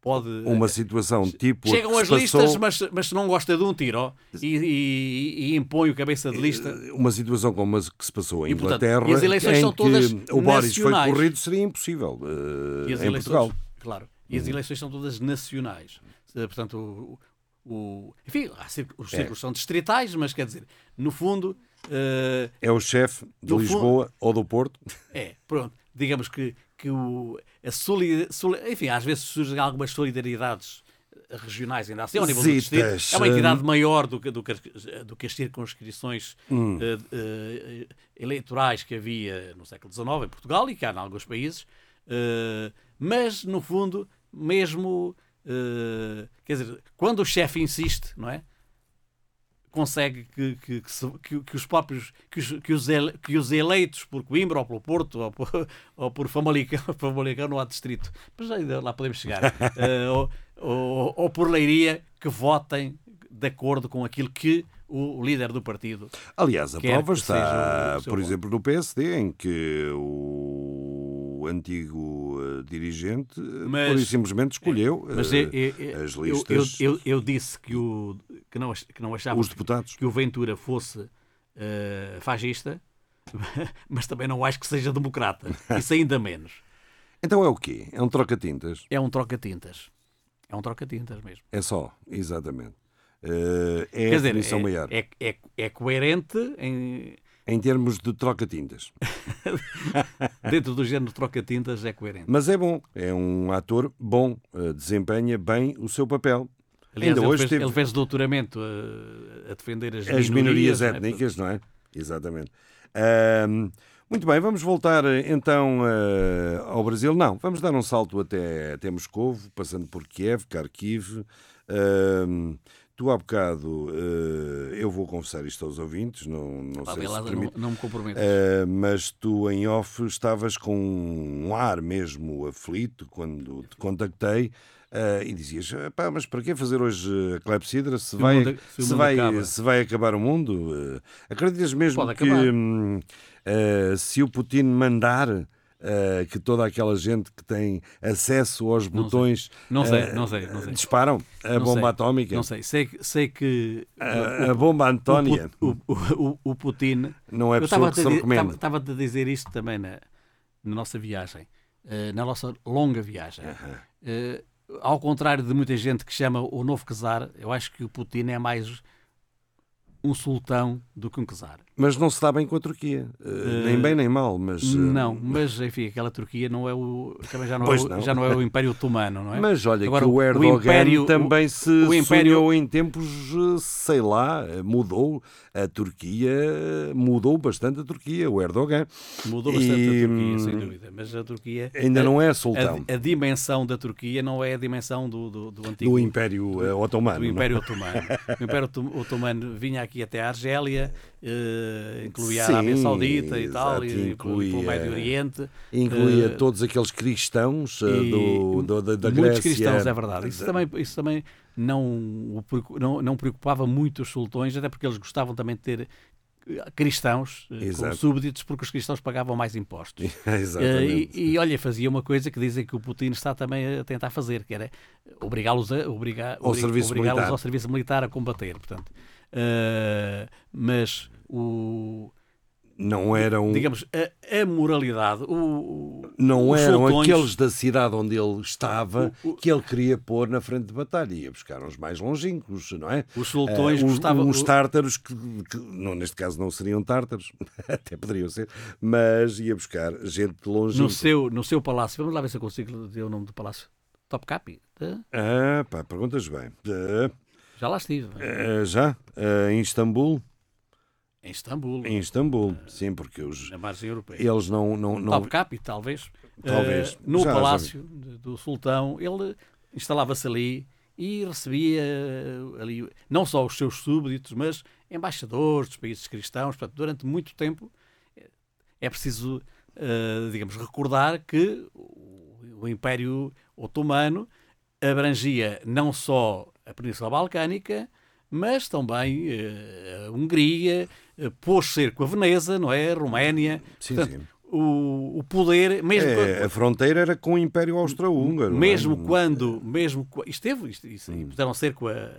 pode. Uma situação tipo. Chegam as listas, passou- mas, mas se não gosta de um, tira ó, e, e, e impõe o cabeça de lista. Uma situação como a que se passou em E, portanto, Inglaterra, e as eleições em são todas que o Boris foi corrido, seria impossível eh, E as em eleições, Portugal. claro, e as eleições são todas nacionais. Eh, Portanto, o, enfim, os É. círculos são distritais, mas quer dizer, no fundo, eh, É o chefe de Lisboa ou do Porto. é, pronto, digamos que, que o, a solidariedade, enfim, às vezes surgem algumas solidariedades regionais ainda assim, ao nível do Zitas, distrito. É uma entidade maior do que, do que, as- do que as circunscrições Hum. eh, eh, eleitorais que havia no século XIX em Portugal e que há em alguns países. Eh, mas, no fundo, mesmo, eh, quer dizer, quando o chefe insiste, não é? consegue que, que, que, que- os próprios que os, que, os ele- que os eleitos por Coimbra ou pelo Porto ou por, [LAUGHS] ou por Famalicão, [LAUGHS] Famalicão não há distrito, mas ainda lá podemos chegar, [LAUGHS] eh, ou, ou, ou por Leiria, que votem de acordo com aquilo que o líder do partido Aliás, a prova está, por exemplo, no PSD, em que o antigo eh, dirigente eh, Mas- e simplesmente escolheu Mas eh, eu, eu- eu- as listas, eu, eu, eu disse que, o, que, não, que não achava os que- deputados. que o Ventura fosse eh, fascista, [LAUGHS] mas também não acho que seja democrata. Isso ainda menos. [LAUGHS] Então é o quê? É um troca-tintas. É um troca-tintas. É um troca-tintas mesmo. É só, exatamente. Eh, é Quer a dizer, é, maior. é, é, é coerente em, Em termos de troca-tintas. [LAUGHS] dentro do género troca-tintas, é coerente. Mas é bom, é um ator bom, eh, desempenha bem o seu papel. Aliás, Ainda ele, hoje fez, teve ele fez doutoramento a, a defender as, as minorias não é? étnicas, não é? Exatamente. Ahm, muito bem, vamos voltar eh, então eh, ao Brasil. Não, vamos dar um salto até, até Moscovo, passando por Kiev, Kharkiv. Ahm, tu há bocado, eh, eu vou confessar isto aos ouvintes, não, não Pá, sei se lá, não, permite. não me comprometo. Uh, mas tu em off estavas com um ar mesmo aflito quando te contactei uh, e dizias: pá, mas para que fazer hoje a clepsidra se, o vai, mundo- se se, vai, acaba." se vai acabar o mundo? Uh, acreditas mesmo Pode que hum, uh, se o Putin mandar. Uh, que toda aquela gente que tem acesso aos Não sei. botões Não sei, uh, não sei, não sei. disparam a Não bomba sei, atómica, Não sei, sei, que- sei que a, a bomba Antónia. o, o, o, o Putin. não é pessoa que se recomenda. estava a dizer isto também na, na nossa viagem, eh, na nossa longa viagem. Eh, ao contrário de muita gente que chama o novo czar, eu acho que o Putin é mais um sultão do que um czar. Mas não se dá bem com a Turquia. Uh, nem bem nem mal, mas. uh, Não, mas enfim, aquela Turquia não é o, já não, é o, não. já não é o Império Otomano, não é? Mas olha Agora, que o o Erdogan Império- também se o Império- sonhou em tempos, eh, sei lá, mudou a Turquia, mudou bastante a Turquia, o Erdogan. Mudou bastante E, a Turquia, sem hum, dúvida. Mas a Turquia. Ainda a- não é sultão A, a dimensão da Turquia não é a dimensão do, do, do antigo. do Império eh, Otomano. do é? Império Otomano. O Império Otom- Otomano vinha aqui até a Argélia, eh, incluía Sim, a Arábia Saudita e tal, exato, e incluía- pelo Médio Oriente. Incluía Eh, todos aqueles cristãos eh, e do, do- da, da muitos Grécia. cristãos, é verdade. Isso também, isso também não, o não, não preocupava muito os sultões, até porque eles gostavam também de ter cristãos eh, com Exato. súbditos, porque os cristãos pagavam mais impostos. [LAUGHS] E, e, olha, fazia uma coisa que dizem que o Putin está também a tentar fazer, que era obrigá-los a obrigar, Ao serviço obrigá-los militar. ao serviço militar a combater. Portanto, Eh, mas o não eram, digamos a, a moralidade, o, não os eram sultões- aqueles da cidade onde ele estava O- o- que ele queria pôr na frente de batalha. Ia buscar uns mais longínquos, não é? os sultões Eh, uns, gostavam uns o- tártaros que, que não, neste caso não seriam tártaros, [LAUGHS] até poderiam ser, mas ia buscar gente longínqua. no seu no seu palácio. Vamos lá ver se eu consigo dizer o nome do palácio. Topkapi. eh? Ah, pá, perguntas bem. Ah, Já lá estive. ah, já? Ah, em Istambul? Em Istambul, Em Istambul, sim, porque os, na margem europeia. eles não. não, não Topkapi, talvez. Talvez. Eh, no Já, já palácio de- do sultão, ele instalava-se ali e recebia ali não só os seus súbditos, mas embaixadores dos países cristãos. Portanto, durante muito tempo é preciso, digamos, recordar que o Império Otomano abrangia não só a Península Balcânica, mas também eh, a Hungria, eh, pôs cerco a Veneza, não é? A Roménia. Sim, Portanto, sim. O, o poder, mesmo, É, a fronteira era com o Império Austro-Húngaro. é? mesmo quando, mesmo esteve, isto, isso, Hum. puseram cerco a,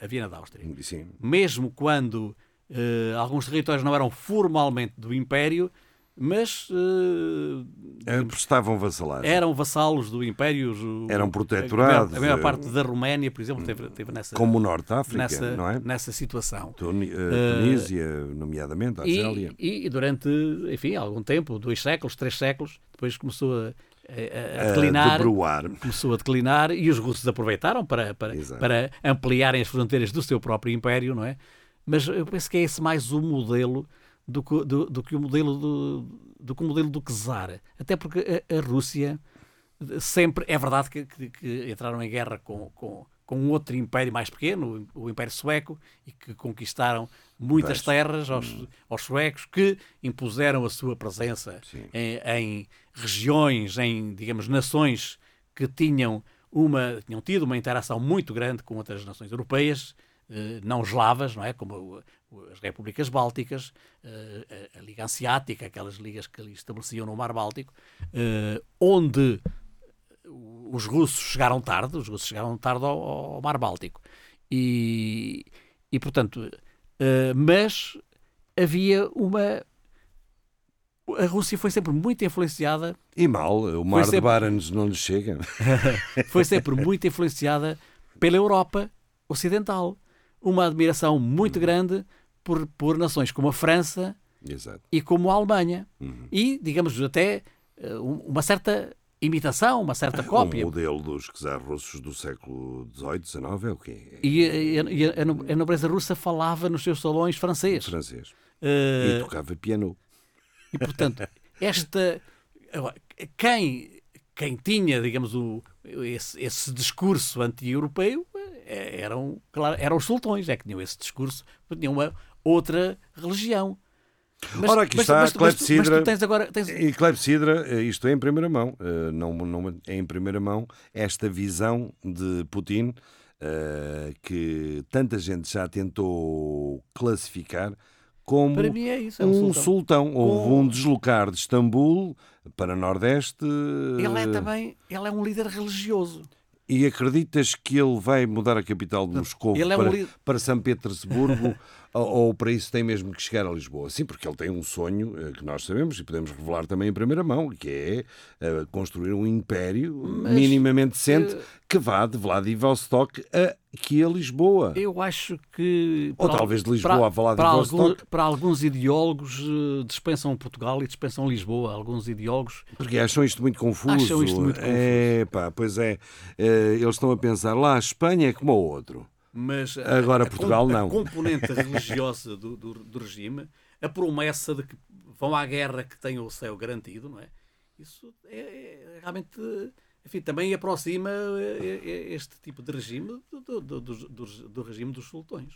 a Viena da Áustria. Sim. Mesmo quando eh, alguns territórios não eram formalmente do Império, mas eh, Eh, Prestavam vassalagem. eram vassalos do Império. Eram a protetorados, A maior eh, parte da Roménia, por exemplo, teve, teve nessa, Como o Norte de África, nessa, não é? nessa situação. Tuni- eh, Tunísia, nomeadamente, a Argélia. E, e durante, enfim, algum tempo, dois séculos, três séculos, depois começou a, a- a a declinar. debruar. começou a declinar e os russos aproveitaram para, para, Exato. para ampliarem as fronteiras do seu próprio império, não é? Mas eu penso que é esse mais o modelo do que, do, do que o modelo do, do que o modelo do czar. Até porque a, a Rússia sempre é verdade que, que- que entraram em guerra com, com, com um outro império mais pequeno, o Império Sueco, e que conquistaram muitas Pois. terras aos, aos suecos, que impuseram a sua presença em, em regiões, em, digamos, nações que tinham, uma, tinham tido uma interação muito grande com outras nações europeias, eh, não eslavas, não é? Como as repúblicas bálticas, eh, a, Liga Anseática, aquelas ligas que ali estabeleciam no Mar Báltico, eh, onde os russos chegaram tarde, os russos chegaram tarde ao, ao Mar Báltico. E, e portanto, eh, mas havia uma a Rússia foi sempre muito influenciada, E mal, o mar de sempre- Barents não lhe chega. [LAUGHS] foi sempre muito influenciada pela Europa Ocidental. Uma admiração muito grande por, por nações como a França Exato. e como a Alemanha. Uhum. E, digamos, até eh, um- uma certa imitação, uma certa [LAUGHS] cópia. O modelo dos czares russos do século XVIII, XIX é o quê? E, a- e a, a a nobreza russa falava nos seus salões francês. francês. Eh, E tocava piano. E, portanto, esta. Quem, quem tinha, digamos, o, esse, esse discurso anti-europeu eh, eram, claro, eram os sultões, é que tinham esse discurso, tinham uma outra religião. Mas, Ora, aqui está mas, tu- mas mas clepsidra. tens agora. Tens, E clepsidra, eh, isto é em primeira mão. eh, Não, não, é em primeira mão esta visão de Putin eh, que tanta gente já tentou classificar como é isso. É um, um sultão. sultão. Houve Com- um deslocar de Istambul para Nordeste. Ele é também ele é um líder religioso. E acreditas que ele vai mudar a capital de Moscou é um para, li- para São Petersburgo [LAUGHS] ou, ou para isso tem mesmo que chegar a Lisboa? Sim, porque ele tem um sonho eh, que nós sabemos e podemos revelar também em primeira mão, que é eh, construir um império minimamente decente eh, que vá de Vladivostok a, aqui a Lisboa. Eu acho que. Ou talvez de Lisboa para, a falar de para, algum- para alguns ideólogos dispensam Portugal e dispensam Lisboa. Alguns ideólogos Porque acham isto muito confuso. Acham isto muito confuso. É, pá, pois é. Eles estão a pensar lá, a Espanha é como o outro. Mas a- Agora a, Portugal com- não. A componente [LAUGHS] religiosa do, do, do regime, a promessa de que vão à guerra que tenham o céu garantido, não é? Isso é, é realmente. Enfim, também aproxima eh, eh, este tipo de regime do, do- do regime dos sultões.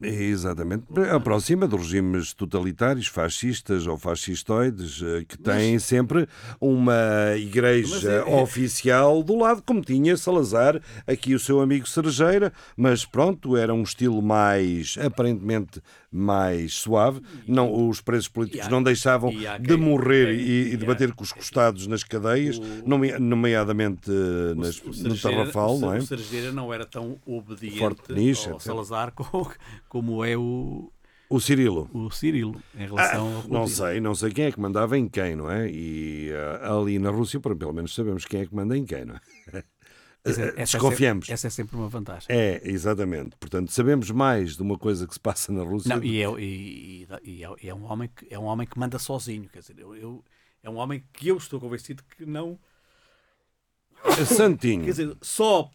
Exatamente. Aproxima de regimes totalitários, fascistas ou fascistoides, eh, que têm sempre uma igreja Mas é- oficial do lado, como tinha Salazar, aqui o seu amigo Cerejeira, mas pronto, era um estilo mais, aparentemente, mais suave. Não, os presos políticos há- não deixavam há de quem- morrer quem- e, e de há- bater com os costados nas cadeias, O- nome- nomeadamente eh, O- nas- o no Tarrafal, o não é? O Cerejeira não era tão obediente Forte ao. Salazar [LAUGHS] como, como é o, O Cirilo. o Cirilo em relação ao Ah, Não sei, não sei quem é que mandava em quem, não é? E ah, ali na Rússia, pelo menos sabemos quem é que manda em quem, não é? [LAUGHS] Essa- é Desconfiamos. sempre- Essa é sempre uma vantagem. É, exatamente. Portanto, sabemos mais de uma coisa que se passa na Rússia. Não, e, é, e- e- e é, é um homem que, é um homem que manda sozinho. Quer dizer, eu, eu- é um homem que eu estou convencido que não. Santinho. Quer dizer, só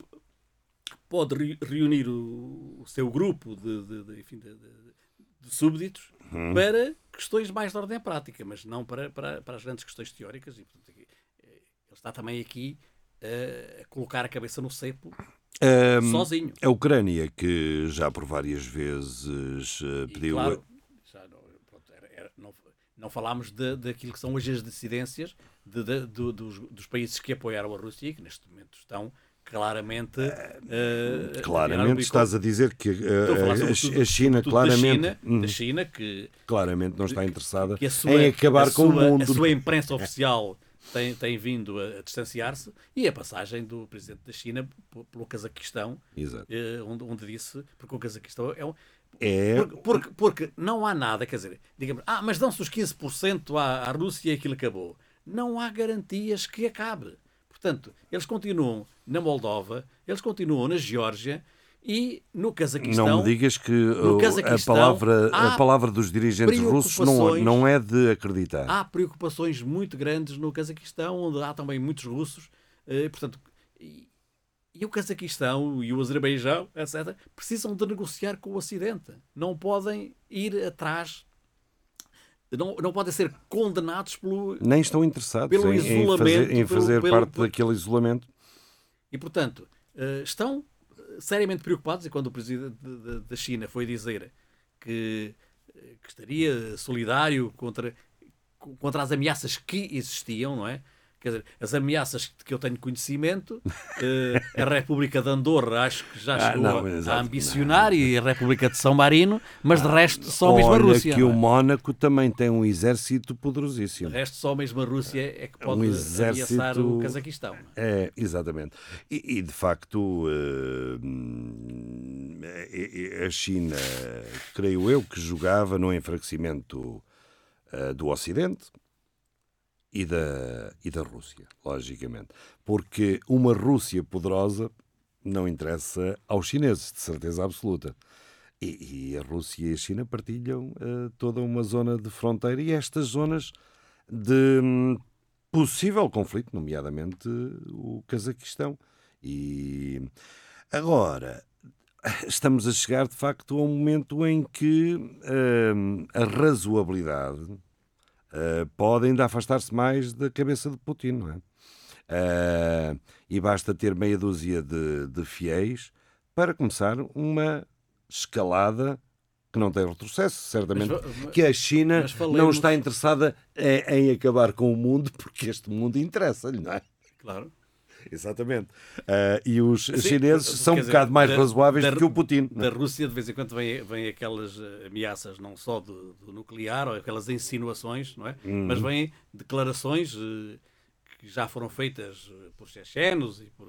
pode re- reunir o, o seu grupo de, de- de- enfim, de, de- súbditos Hum. para questões mais de ordem prática, mas não para, para, para as grandes questões teóricas. E, portanto, eh, ele está também aqui eh, a colocar a cabeça no cepo Ahm, sozinho. a Ucrânia, que já por várias vezes E, pediu. claro, já não, pronto, era- era- não, não falámos de, daquilo que são hoje as dissidências de- de- do- dos, dos países que apoiaram a Rússia e que neste momento estão claramente. eh, Claramente estás a dizer que Estou a a, China claramente, Da China, hum, da China que, claramente não está interessada sua, em acabar com o sua- mundo. A sua imprensa oficial tem, tem vindo a, a distanciar-se e a passagem do presidente da China pelo Cazaquistão, eh, onde, onde disse, porque o Cazaquistão é um, É, porque, porque, porque não há nada, quer dizer, digamos, ah, mas dão-se os 15% à, à Rússia e aquilo acabou. Não há garantias que acabe. Portanto, eles continuam na Moldova, eles continuam na Geórgia e no Cazaquistão. não me digas que uh, a, palavra, a palavra dos dirigentes russos não, preocupações- não é de acreditar. Há preocupações muito grandes no Cazaquistão, onde há também muitos russos. eh, portanto, e, e o Cazaquistão e o Azerbaijão, etc., precisam de negociar com o Ocidente. Não podem ir atrás, não, não podem ser condenados pelo. Nem estão interessados Pelo em, em fazer, isolamento, em fazer pelo- parte pelo- daquele isolamento. E, portanto, eh, estão eh, seriamente preocupados. E quando o presidente de- de- da China foi dizer que, eh, que estaria solidário contra, contra as ameaças que existiam, não é? Quer dizer, as ameaças que eu tenho conhecimento, eh, a República de Andorra acho que já Ah, chegou não, a- exato. a ambicionar e a República de São Marino, mas de resto só mesmo a Olha Rússia. que não o é? Mónaco também tem um exército De poderosíssimo. resto só mesmo a Rússia é que Um pode exército- ameaçar o Cazaquistão. não é? É, exatamente. E, e, de facto, eh, a China, creio eu, que jogava no enfraquecimento eh, do Ocidente e da, e da Rússia, logicamente. Porque uma Rússia poderosa não interessa aos chineses, de certeza absoluta. E, e a Rússia e a China partilham uh, toda uma zona de fronteira e estas zonas de hum, possível conflito, nomeadamente o Cazaquistão. E agora estamos a chegar de facto a um momento em que uh, a razoabilidade uh, pode ainda afastar-se mais da cabeça de Putin, não é? Uh, e basta ter meia dúzia de, de fiéis para começar uma escalada que não tem retrocesso, certamente. Mas, que a China falemos... não está interessada em, em, acabar com o mundo, porque este mundo interessa-lhe, não é? Claro. Exatamente. Uh, e os Sim, chineses são um dizer, bocado mais da, razoáveis da, do que o Putin. Da Rússia, de vez em quando, vêm vem aquelas ameaças, não só do, do, nuclear, ou aquelas insinuações, não é? Hum. Mas vêm declarações uh, que já foram feitas por chechenos e por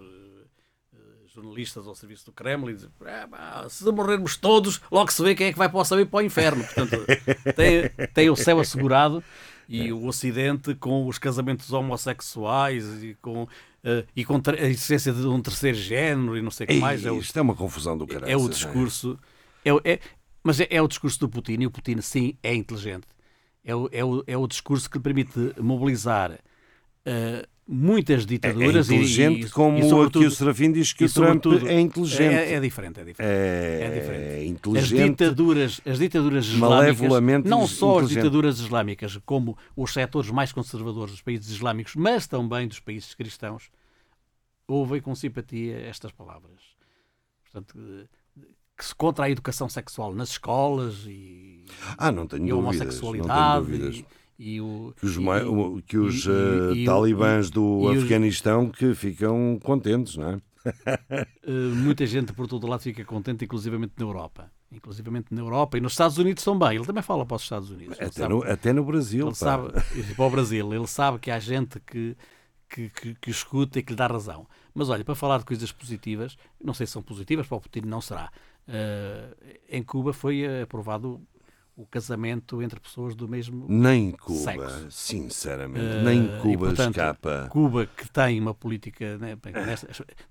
jornalistas ao serviço do Kremlin. Dizem, ah, se morrermos todos, logo se vê quem é que vai para o céu e para o inferno. Portanto, [LAUGHS] tem, tem o céu assegurado e o Ocidente com os casamentos homossexuais e com e com a existência de um terceiro género e não sei o que mais. É o, isto é uma confusão do caralho. É o discurso. É? É, é, mas é, é, o discurso do Putin e o Putin, sim, é inteligente. É o, é o, é o discurso que lhe permite mobilizar uh, muitas ditaduras. É, inteligente, e, como e, aqui o Serafim diz que o Trump é inteligente. É, é, diferente, é diferente. É, é diferente. inteligente. As ditaduras, as ditaduras islâmicas, não só as ditaduras islâmicas, como os setores mais conservadores dos países islâmicos, mas também dos países cristãos, ouvem com simpatia estas palavras. Portanto, que se contra a educação sexual nas escolas e, ah, não tenho e a homossexualidade. Não tenho dúvidas. E, e o, que os, e, que os e, uh, talibãs do Afeganistão os... que ficam contentes, não é? uh, [LAUGHS] muita gente por todo lado fica contente, inclusivamente na Europa. Inclusivamente na Europa e nos Estados Unidos também. Ele também fala para os Estados Unidos. Até, sabe, no, até no Brasil. Ele sabe, para o Brasil. Ele sabe que há gente que, que, que, que escuta e que lhe dá razão. Mas olha, para falar de coisas positivas, não sei se são positivas, para o Putin não será. Uh, em Cuba foi aprovado o casamento entre pessoas do mesmo nem Cuba, sexo. sinceramente, uh, nem Cuba e, portanto, escapa. Cuba que tem uma política, né,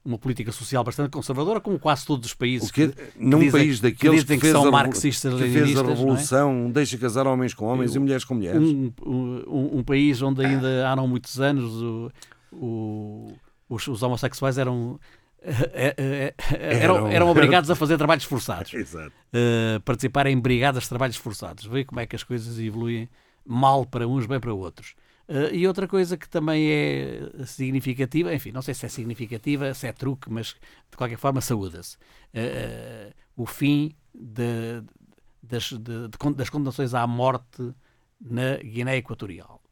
uma política social bastante conservadora, como quase todos os países que, que, num que país dizem, daqueles que, que, fez são a, marxistas que fez a é? revolução, é? deixa casar homens com homens e mulheres com mulheres. Um, um, um, país onde ainda há não muitos anos o, o, os, os homossexuais eram é, é, é, eram, eram [LAUGHS] obrigados a fazer trabalhos forçados. [LAUGHS] Exato. Uh, participar em brigadas de trabalhos forçados. Vê como é que as coisas evoluem mal para uns, bem para outros. Uh, e outra coisa que também é significativa, enfim, não sei se é significativa, se é truque, mas de qualquer forma saúda-se. Uh, o fim de, das, de, de, das condenações à morte na Guiné Equatorial.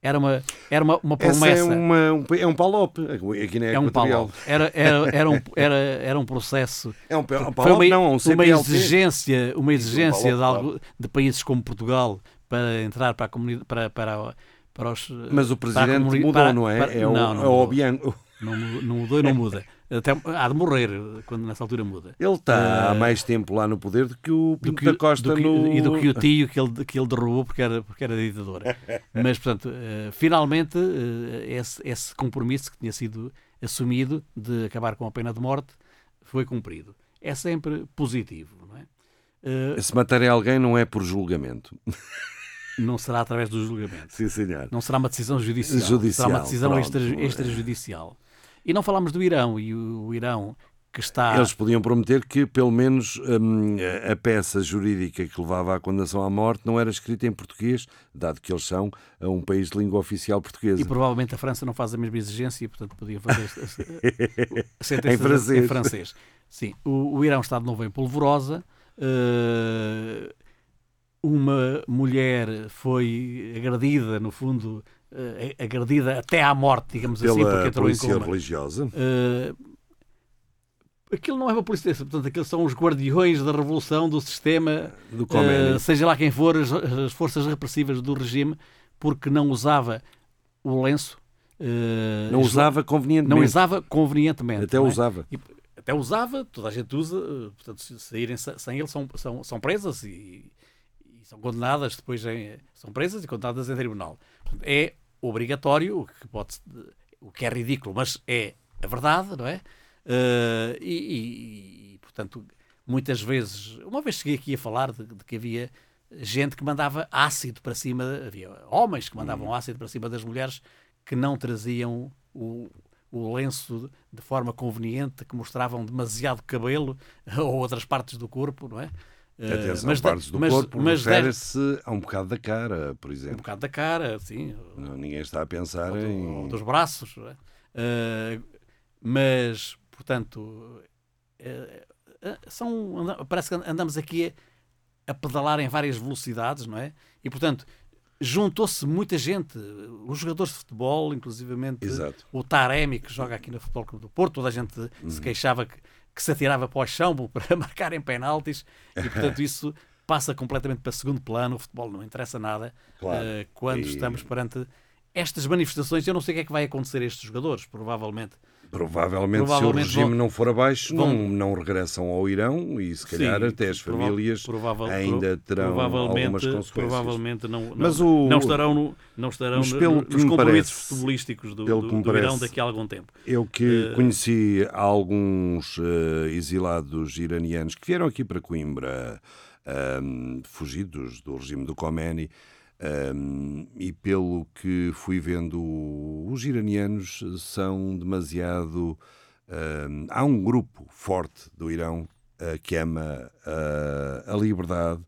Era uma, era uma, uma promessa. Essa é, uma, um, é um palope. Aqui é um palope. Era, era, era, um, era, era um processo. É um, um palope, uma, não, um uma exigência, uma exigência um palope, de, algo, de países como Portugal para entrar para a comunidade. Para, para, para os, Mas o presidente mudou, para, não é? Para, é o, não, não é o Obiang. Não, não mudou e não muda. Até, há de morrer quando nessa altura muda. Ele está há mais tempo lá no poder do que o Pinto da Costa que, no... E do que o tio que ele, que ele derrubou porque era, porque era ditador. [LAUGHS] Mas, portanto, uh, finalmente, uh, esse, esse compromisso que tinha sido assumido de acabar com a pena de morte foi cumprido. É sempre positivo, não é? Se matarem alguém não é por julgamento. [LAUGHS] Não será através do julgamento. Sim, senhor. Não será uma decisão judicial. judicial será uma decisão extra, extrajudicial. E não falámos do Irão, e o, Irão que está. Eles podiam prometer que, pelo menos, hum, a peça jurídica que levava à condenação à morte não era escrita em português, dado que eles são um país de língua oficial portuguesa. E provavelmente a França não faz a mesma exigência e, portanto, podiam fazer [LAUGHS] a sentença em, francês. em francês. Sim, o, o, Irão está de novo em polvorosa. Uh, uma mulher foi agredida, no fundo, uh, agredida até à morte, digamos Pela assim, porque entrou polícia em coma. religiosa. Uh, aquilo não é uma polícia, portanto, aqueles são os guardiões da revolução do sistema, do uh, seja lá quem for, as, as, forças repressivas do regime, porque não usava o lenço. Uh, não usava convenientemente. Não usava convenientemente. Até é? usava. E, até usava, toda a gente usa, portanto, se saírem sem ele são, são, são presas e, e são condenadas depois em, são presas e condenadas em tribunal. É obrigatório, o que, pode, o que é ridículo, mas é a verdade, não é? Uh, e, e, portanto, muitas vezes, uma vez cheguei aqui a falar de, de, que havia gente que mandava ácido para cima, havia homens que mandavam ácido para cima das mulheres que não traziam o, o lenço de forma conveniente, que mostravam demasiado cabelo [LAUGHS] ou outras partes do corpo, não é? Atenção, mas, partes do mas, corpo mas refere-se a um bocado da cara, por exemplo. Um bocado da cara, sim. Não, ninguém está a pensar ou em... Dos braços. É? Uh, mas, portanto, uh, são, parece que andamos aqui a, a pedalar em várias velocidades, não é? E, portanto, juntou-se muita gente, os jogadores de futebol, inclusivamente Exato. o Taremi, que joga aqui no Futebol Clube do Porto, toda a gente uhum. se queixava que, que, se atirava para o chão [LAUGHS] para marcarem penaltis, e portanto isso passa completamente para segundo plano, o futebol não interessa nada claro. uh, quando e... estamos perante estas manifestações. Eu não sei o que é que vai acontecer a estes jogadores, provavelmente Provavelmente, Provavelmente, se o regime vão, não for abaixo, vão, não, não regressam ao Irão e se calhar sim, até as famílias provável, ainda terão algumas consequências. Provavelmente não, não, Mas o, não estarão, no, não estarão nos compromissos parece, futebolísticos do, do, do parece, Irão daqui a algum tempo. Eu que uh, conheci alguns uh, exilados iranianos que vieram aqui para Coimbra, uh, fugidos do regime do Khomeini, um, e pelo que fui vendo, os iranianos são demasiado. Um, há um grupo forte do Irão uh, que ama uh, a liberdade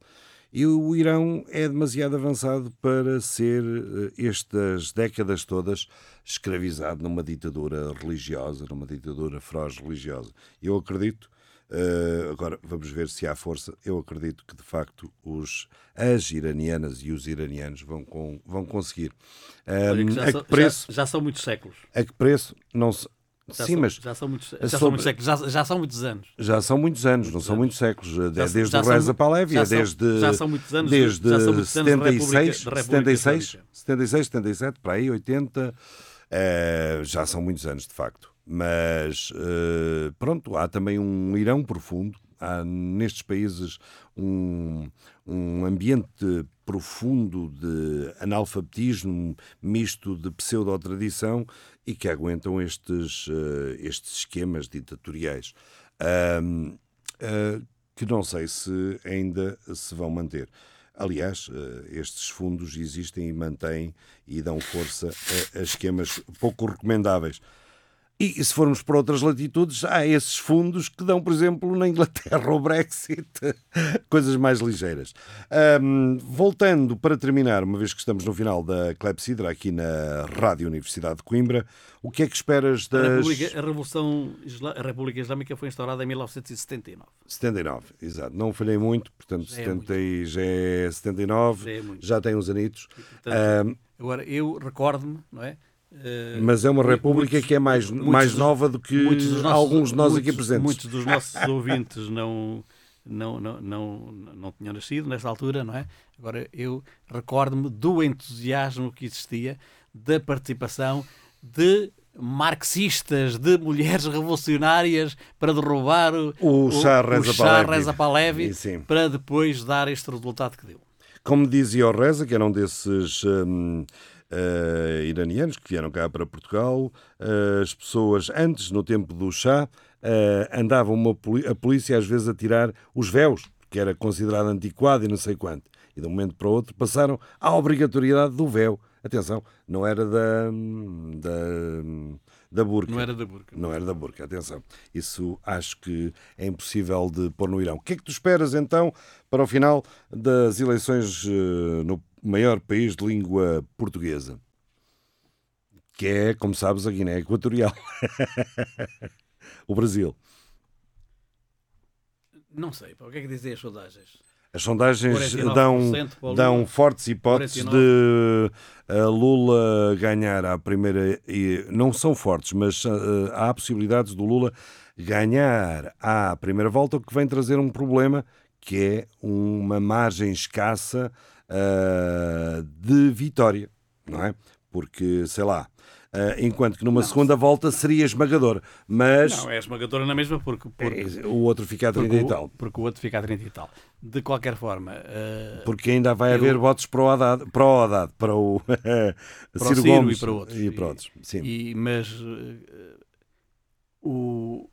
e o Irão é demasiado avançado para ser, uh, estas décadas todas, escravizado numa ditadura religiosa, numa ditadura feroz religiosa. Eu acredito Uh, agora vamos ver se há força. Eu acredito que de facto os, as iranianas e os iranianos vão, com, vão conseguir. Um, já, a que preço, já, já, são muitos séculos. A que preço? Não se. Já Sim, são, mas já são muitos, já sobre... são muitos séculos, já, já, são muitos anos. Já são muitos anos, muitos não são anos. muitos séculos. Já, desde o Reza Pahlavi, é desde. Já são muitos anos. Desde já são muitos 76, anos 76, 76, 77, para aí, 80. Uh, já são muitos anos, de facto. Mas, uh, pronto, há também um Irão profundo, há nestes países um, um ambiente profundo de analfabetismo misto de pseudo-tradição e que aguentam estes, uh, estes esquemas ditatoriais. Uh, uh, que não sei se ainda se vão manter. Aliás, estes fundos existem e mantêm e dão força a, a esquemas pouco recomendáveis. E se formos para outras latitudes, há esses fundos que dão, por exemplo, na Inglaterra [LAUGHS] o Brexit, coisas mais ligeiras. Um, voltando para terminar, uma vez que estamos no final da Clepsidra, aqui na Rádio Universidade de Coimbra, o que é que esperas das. A, República, a Revolução a República Islâmica foi instaurada em 1979. 79, exato. Não falhei muito, portanto, já 70, é já é 79, já, é já tem uns anitos. E, portanto, um, agora, eu recordo-me, não é? Eh, Mas é uma república muitos, que é mais, mais nova do que nossos, alguns de nós muitos, aqui presentes. Muitos dos nossos [LAUGHS] ouvintes não, não, não, não, não tinham nascido nesta altura, não é? Agora, eu recordo-me do entusiasmo que existia da participação de marxistas, de mulheres revolucionárias para derrubar o, o Shah Reza, Reza Pahlavi, para depois dar este resultado que deu. Como dizia o Reza, que era um desses... Hum, uh, iranianos que vieram cá para Portugal. Uh, as pessoas, antes, no tempo do chá, uh, andavam uma, a polícia às vezes a tirar os véus, que era considerado antiquado e não sei quanto. E de um momento para o outro passaram à obrigatoriedade do véu. Atenção, não era da, da, da burca. Não era da burca. Não era da burca, atenção. Isso acho que é impossível de pôr no Irão. O que é que tu esperas então para o final das eleições no maior país de língua portuguesa, que é, como sabes, a Guiné Equatorial. [LAUGHS] o Brasil. Não sei, o que é que dizem as sondagens? As sondagens dão, dão fortes hipóteses 49. de uh, Lula ganhar a primeira. E não são fortes, mas uh, há possibilidades do Lula ganhar à primeira volta, o que vem trazer um problema que é uma margem escassa uh, de vitória, não é? Porque, sei lá, Ah, enquanto que numa segunda volta seria esmagador. Mas Não, é esmagadora na mesma porque, porque, eh, o outro fica a 30 porque, e o, tal. porque o outro fica a 30 e tal. De qualquer forma, eh, Porque ainda vai Eu- haver votos para o Haddad, para o, Haddad, para o, [LAUGHS] Para Ciro Ciro Gomes e para outros. E para outros, sim. E, mas o,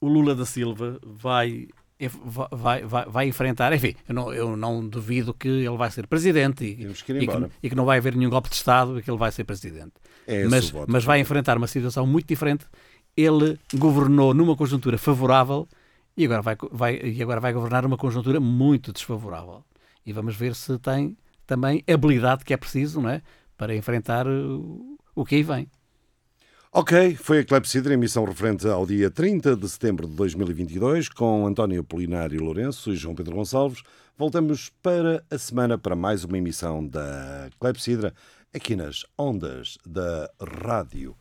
o Lula da Silva vai, vai, vai, vai enfrentar, enfim, eu não, eu não duvido que ele vai ser presidente e, que e, que, e que não vai haver nenhum golpe de Estado e que ele vai ser presidente. É mas, voto. mas vai enfrentar uma situação muito diferente. Ele governou numa conjuntura favorável e agora vai, vai, e agora vai governar numa conjuntura muito desfavorável. E vamos ver se tem também a habilidade que é preciso não é? para enfrentar o, o que aí vem. Ok, foi a Clepsidra, emissão referente ao dia 30 de setembro de 2022, com António Polinário Lourenço e João Pedro Gonçalves. Voltamos para a semana para mais uma emissão da Clepsidra, aqui nas ondas da Rádio